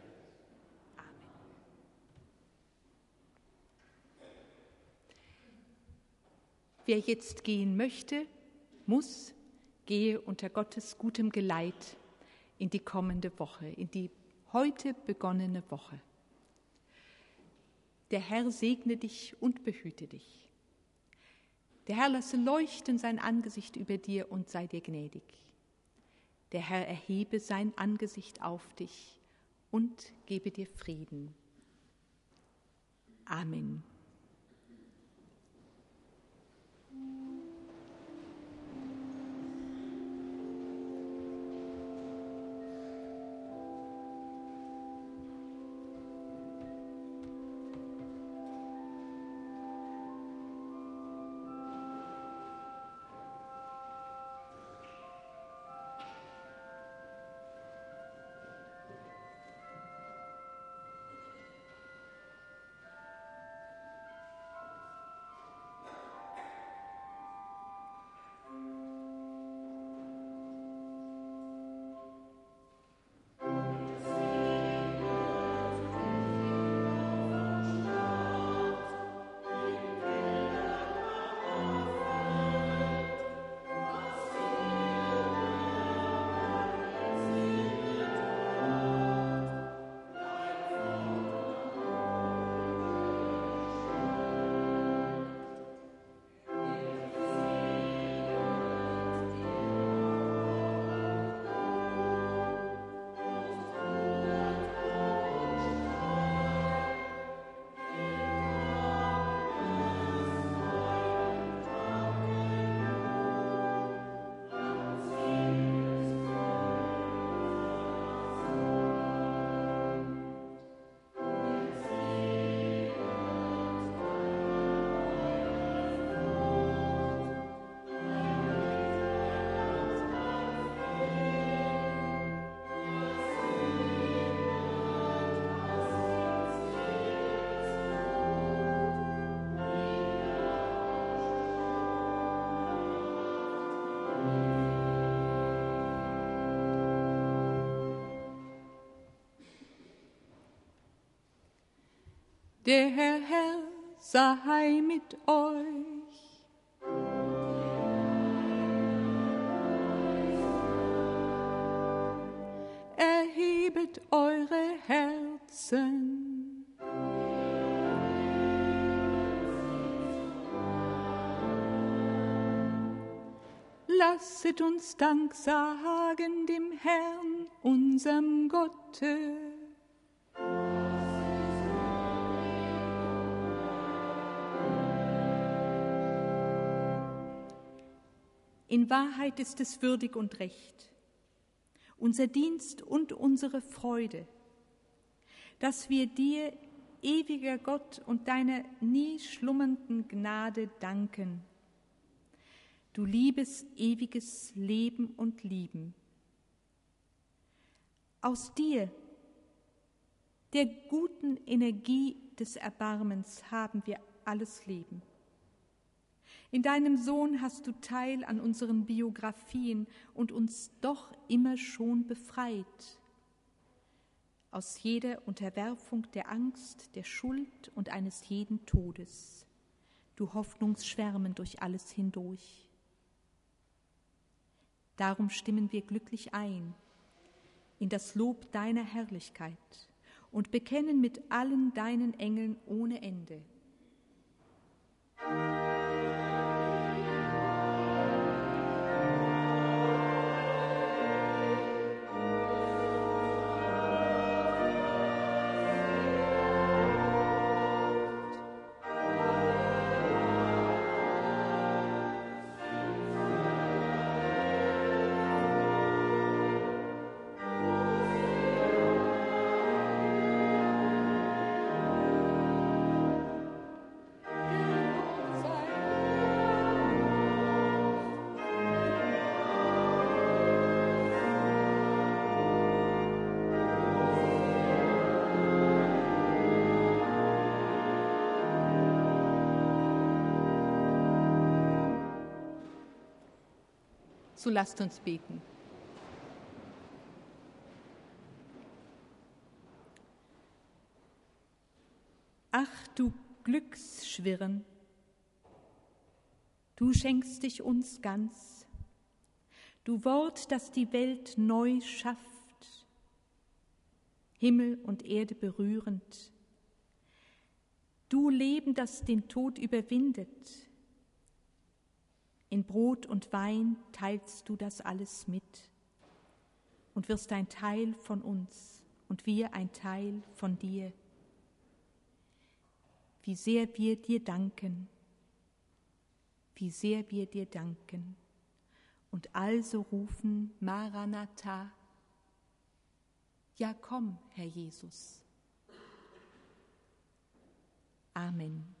Wer jetzt gehen möchte, muss, gehe unter Gottes gutem Geleit in die kommende Woche, in die heute begonnene Woche. Der Herr segne dich und behüte dich. Der Herr lasse leuchten sein Angesicht über dir und sei dir gnädig. Der Herr erhebe sein Angesicht auf dich und gebe dir Frieden. Amen. Der Herr, sei mit euch. Erhebet eure Herzen. Lasset uns Dank sagen dem Herrn, unserem Gotte. In Wahrheit ist es würdig und recht, unser Dienst und unsere Freude, dass wir dir, ewiger Gott, und deiner nie schlummernden Gnade danken. Du liebes, ewiges Leben und Lieben. Aus dir, der guten Energie des Erbarmens, haben wir alles Leben. In deinem Sohn hast du Teil an unseren Biografien und uns doch immer schon befreit aus jeder Unterwerfung der Angst, der Schuld und eines jeden Todes. Du Hoffnungsschwärmen durch alles hindurch. Darum stimmen wir glücklich ein in das Lob deiner Herrlichkeit und bekennen mit allen deinen Engeln ohne Ende. So lasst uns beten. Ach du Glücksschwirren, du schenkst dich uns ganz, du Wort, das die Welt neu schafft, Himmel und Erde berührend, du Leben, das den Tod überwindet, in Brot und Wein teilst du das alles mit und wirst ein Teil von uns und wir ein Teil von dir. Wie sehr wir dir danken, wie sehr wir dir danken und also rufen Maranatha, ja komm, Herr Jesus. Amen.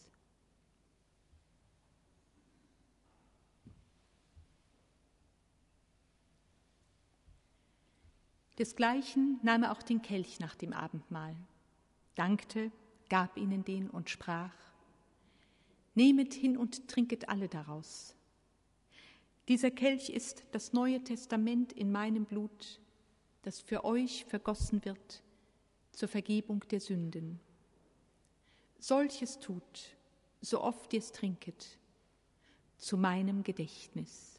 Desgleichen nahm er auch den Kelch nach dem Abendmahl, dankte, gab ihnen den und sprach, Nehmet hin und trinket alle daraus. Dieser Kelch ist das Neue Testament in meinem Blut, das für euch vergossen wird zur Vergebung der Sünden. Solches tut, so oft ihr es trinket, zu meinem Gedächtnis.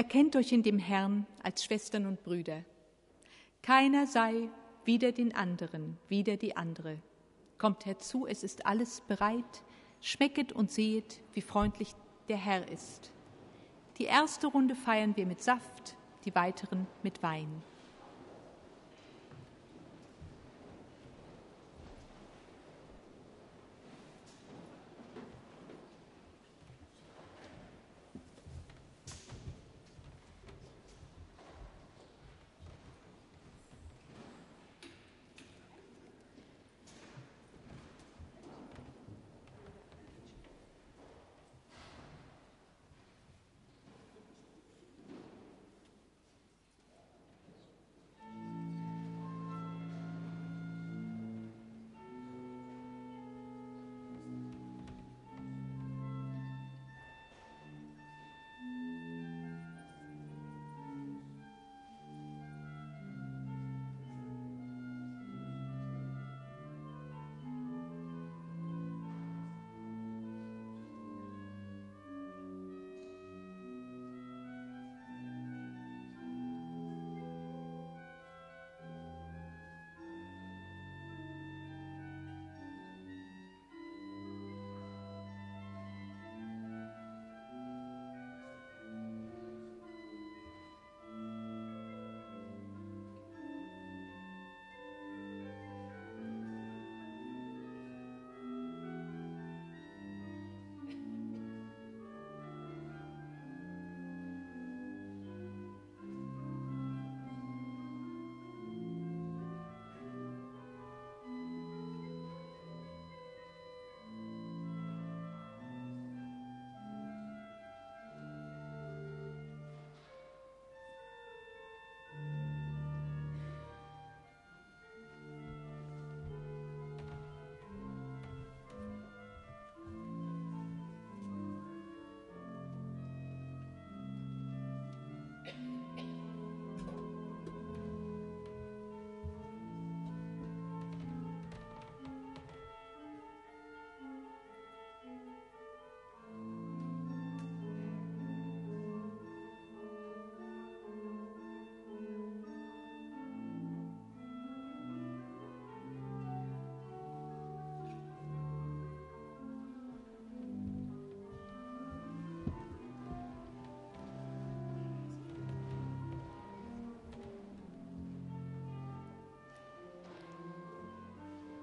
Erkennt euch in dem Herrn als Schwestern und Brüder. Keiner sei wider den anderen, wider die andere. Kommt herzu, es ist alles bereit. Schmecket und sehet, wie freundlich der Herr ist. Die erste Runde feiern wir mit Saft, die weiteren mit Wein.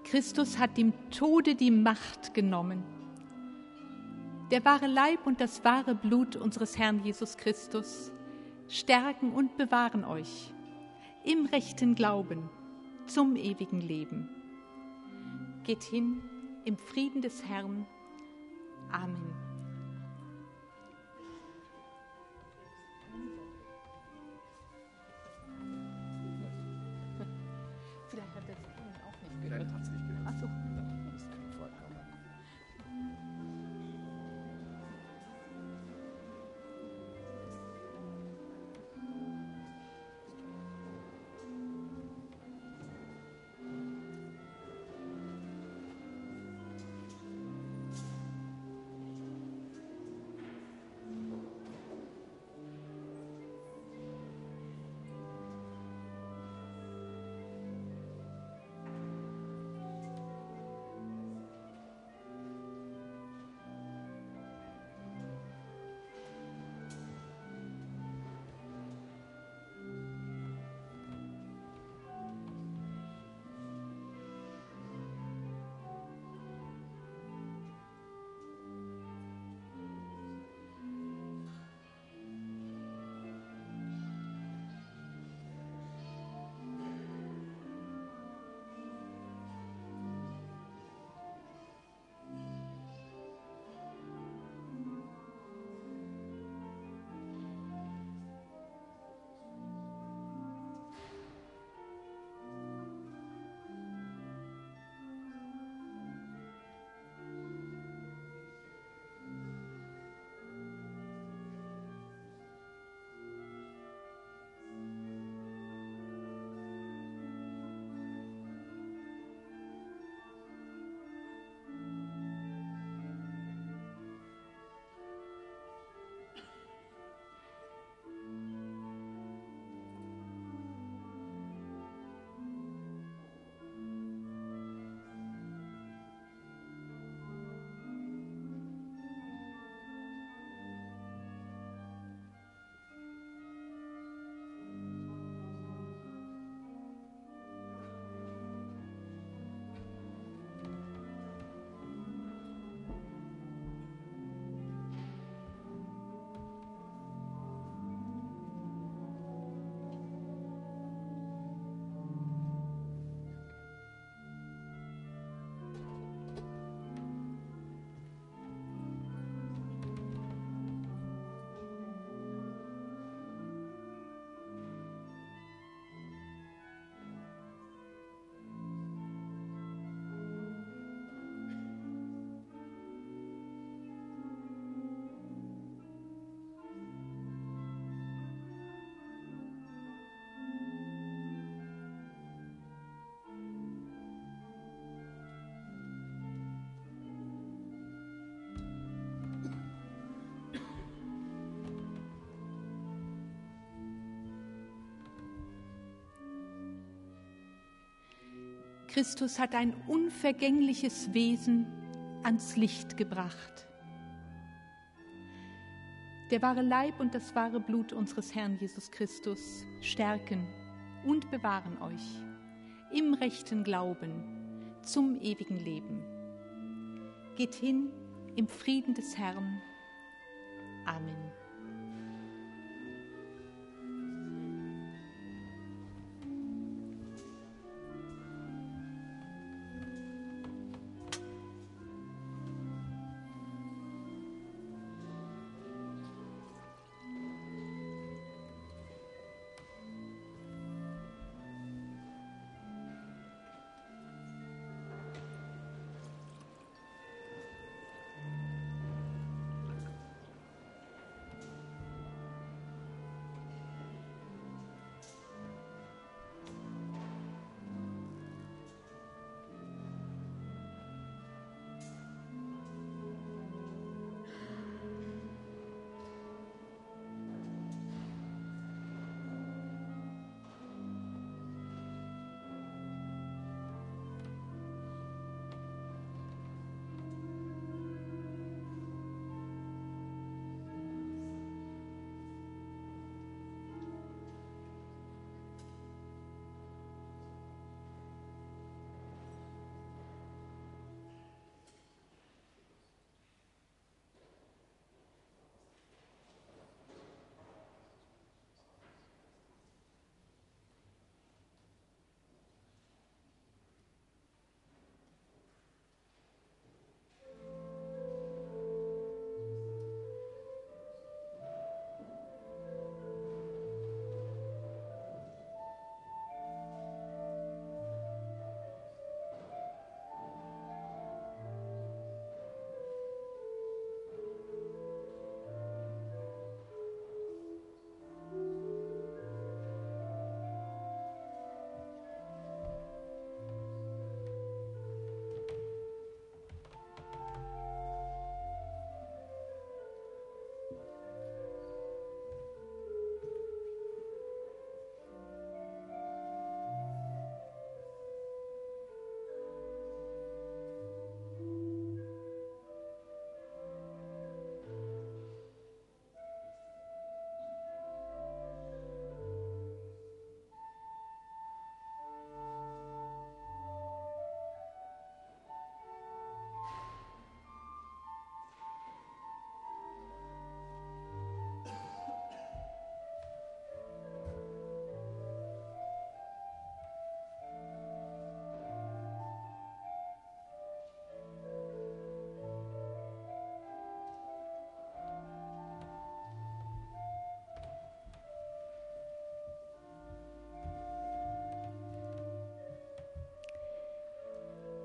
Christus hat dem Tode die Macht genommen. Der wahre Leib und das wahre Blut unseres Herrn Jesus Christus stärken und bewahren euch im rechten Glauben zum ewigen Leben. Geht hin im Frieden des Herrn. Amen. Christus hat ein unvergängliches Wesen ans Licht gebracht. Der wahre Leib und das wahre Blut unseres Herrn Jesus Christus stärken und bewahren euch im rechten Glauben zum ewigen Leben. Geht hin im Frieden des Herrn. Amen.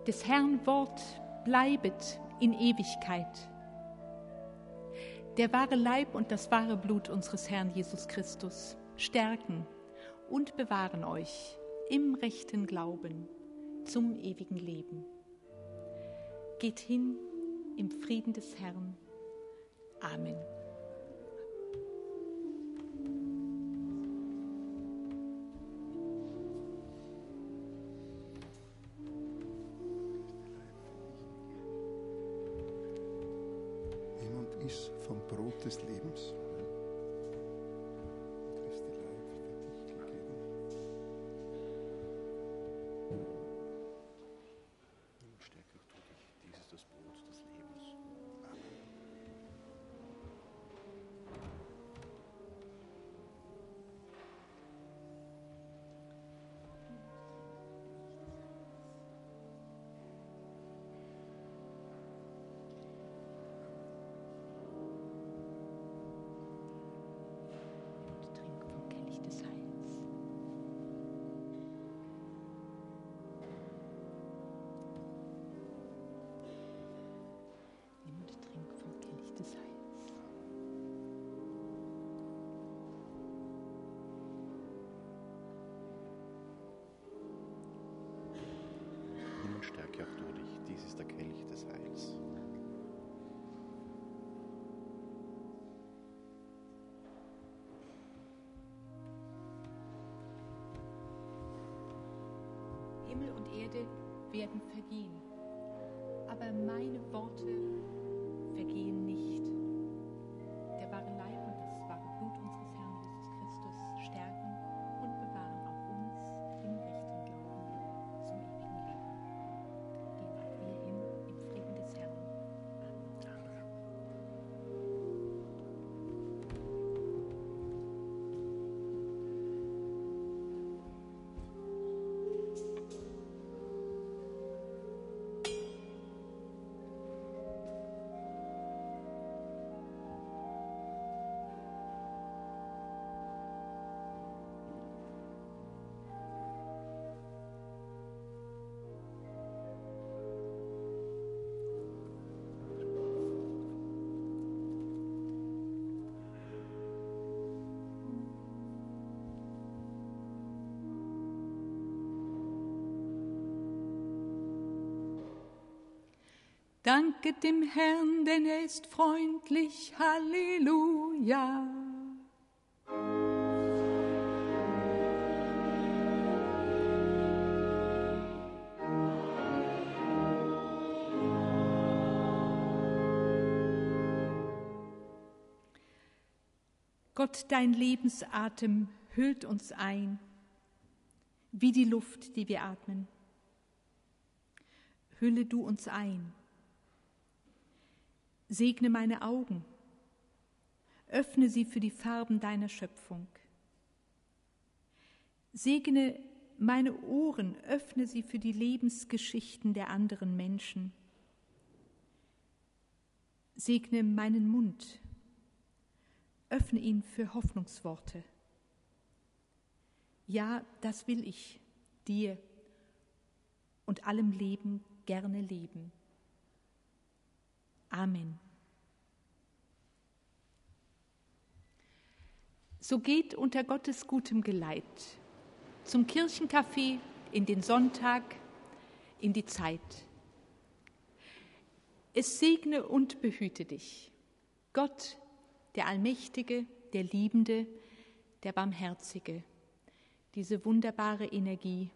Des Herrn Wort bleibet in Ewigkeit. Der wahre Leib und das wahre Blut unseres Herrn Jesus Christus stärken und bewahren euch im rechten Glauben zum ewigen Leben. Geht hin im Frieden des Herrn. Amen. Stärke auch du dich, dies ist der Kelch des Heils. Himmel und Erde werden vergehen, aber meine Worte vergehen nicht. Danket dem Herrn, denn er ist freundlich. Halleluja. Gott, dein Lebensatem hüllt uns ein, wie die Luft, die wir atmen. Hülle du uns ein. Segne meine Augen, öffne sie für die Farben deiner Schöpfung. Segne meine Ohren, öffne sie für die Lebensgeschichten der anderen Menschen. Segne meinen Mund, öffne ihn für Hoffnungsworte. Ja, das will ich, dir und allem Leben gerne leben. Amen. So geht unter Gottes gutem Geleit zum Kirchencafé in den Sonntag, in die Zeit. Es segne und behüte dich, Gott, der Allmächtige, der Liebende, der Barmherzige, diese wunderbare Energie,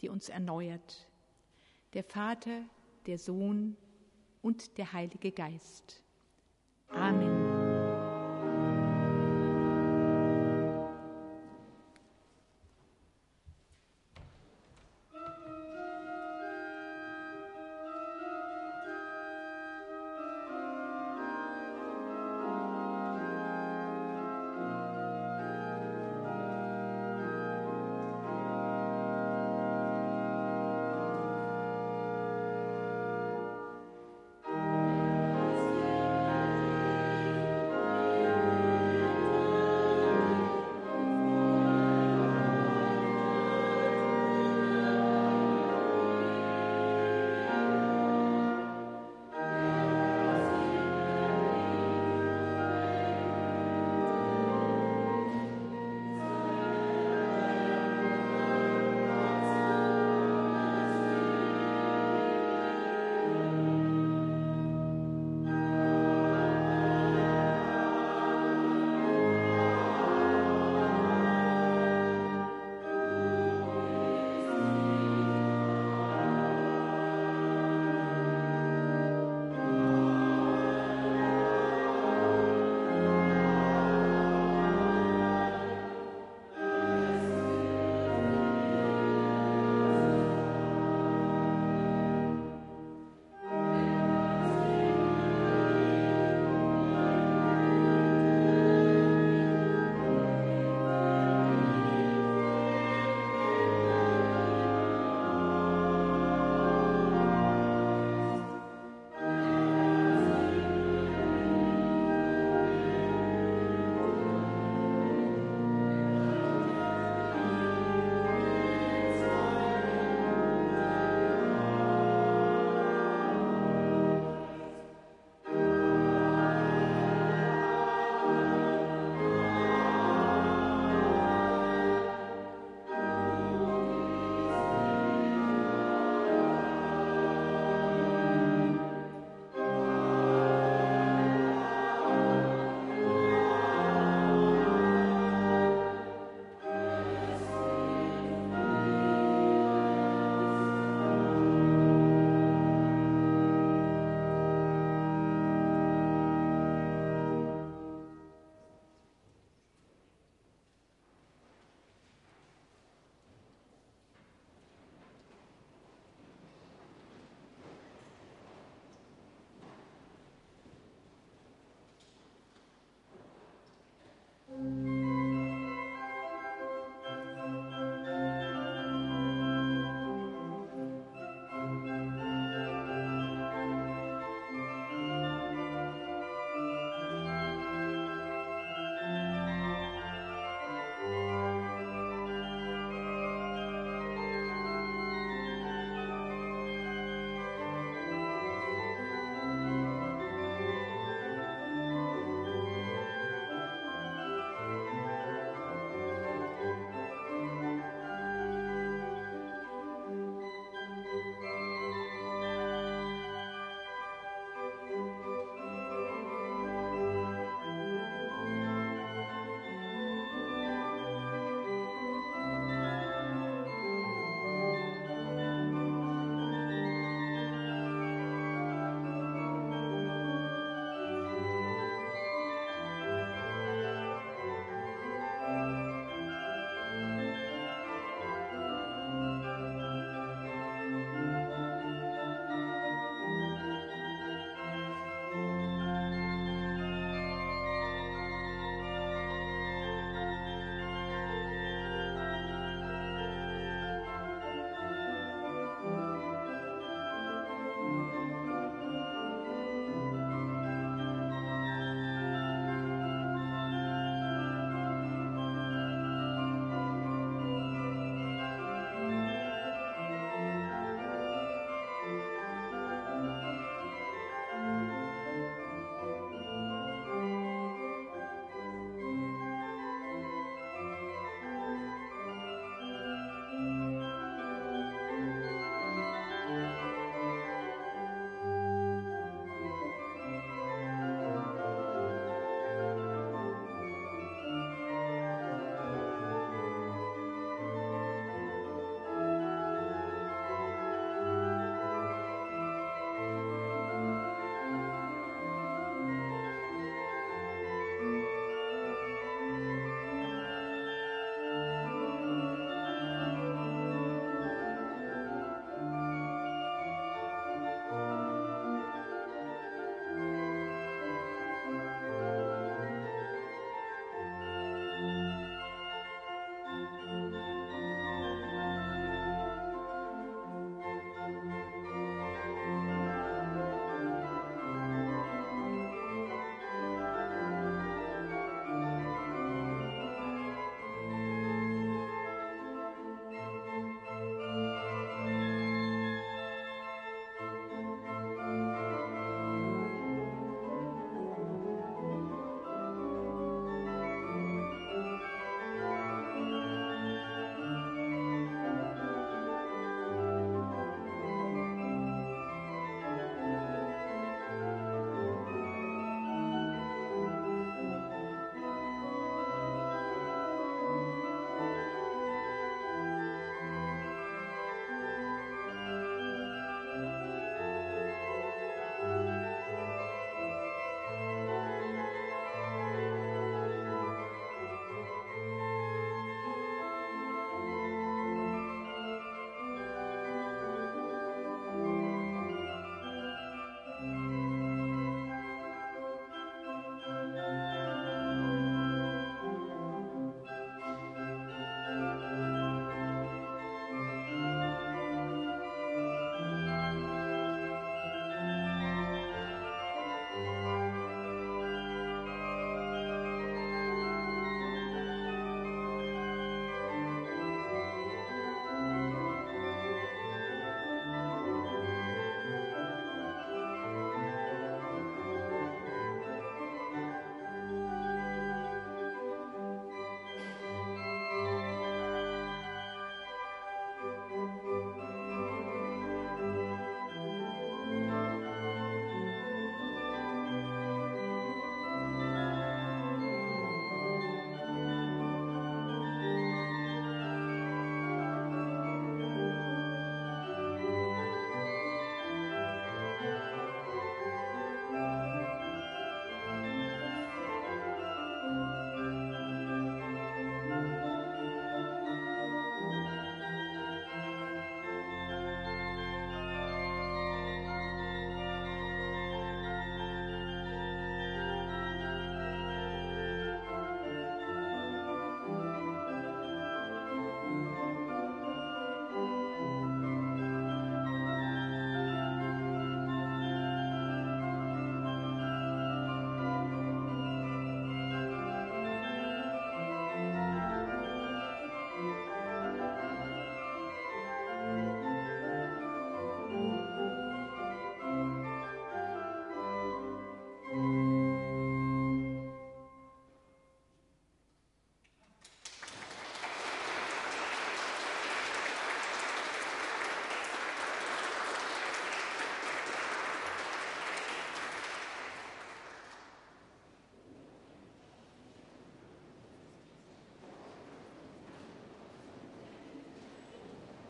die uns erneuert, der Vater, der Sohn und der Heilige Geist.